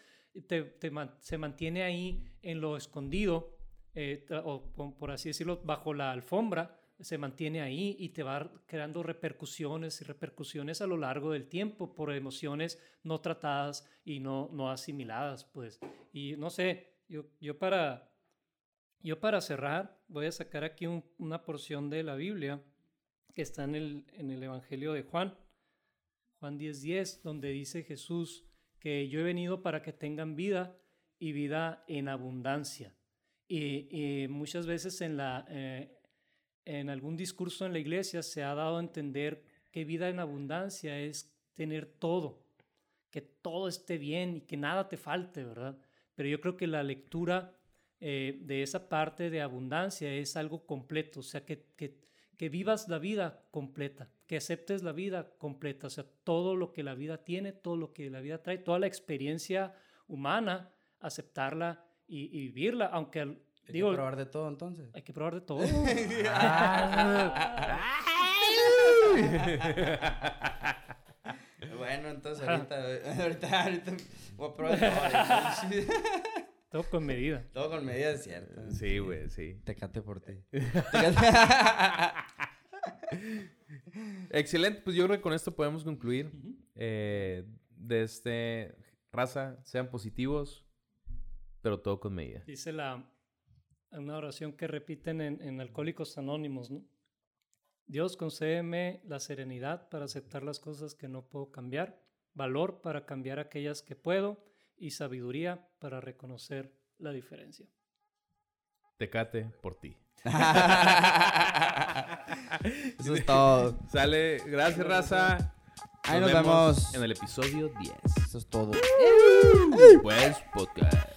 te, te se mantiene ahí en lo escondido, eh, o por- así decirlo, bajo la alfombra, se mantiene ahí y te va creando repercusiones y repercusiones a lo largo del tiempo por emociones no tratadas y no, no asimiladas, pues. Y no sé, yo, yo para... Yo para cerrar voy a sacar aquí un- una porción de la Biblia está en el, en el Evangelio de Juan, Juan 10:10, donde dice Jesús que yo he venido para que tengan vida y vida en abundancia. Y, y muchas veces en, la, eh, en algún discurso en la iglesia se ha dado a entender que vida en abundancia es tener todo, que todo esté bien y que nada te falte, ¿verdad? Pero yo creo que la lectura eh, de esa parte de abundancia es algo completo, o sea, que, que vivas la vida completa, que aceptes la vida completa, o sea, todo lo que la vida tiene, todo lo que la vida trae, toda la experiencia humana, aceptarla y, y vivirla, aunque al- Hay digo, que probar de todo entonces. hay que probar de todo. Bueno, entonces ahorita, ahorita, ahorita voy a probar todo. todo con medida. todo con medidas, cierto. Sí, güey, sí. Tecate por ti. Excelente, pues yo creo que con esto podemos concluir. Eh, de este raza, sean positivos, pero todo con medida. Dice la, una oración que repiten en, en Alcohólicos Anónimos, ¿no? Dios, concédeme la serenidad para aceptar las cosas que no puedo cambiar, valor para cambiar aquellas que puedo y sabiduría para reconocer la diferencia. Tecate por ti. Eso es todo. Sale, gracias raza. Ahí nos vemos. en el episodio 10. Eso es todo. Pues podcast.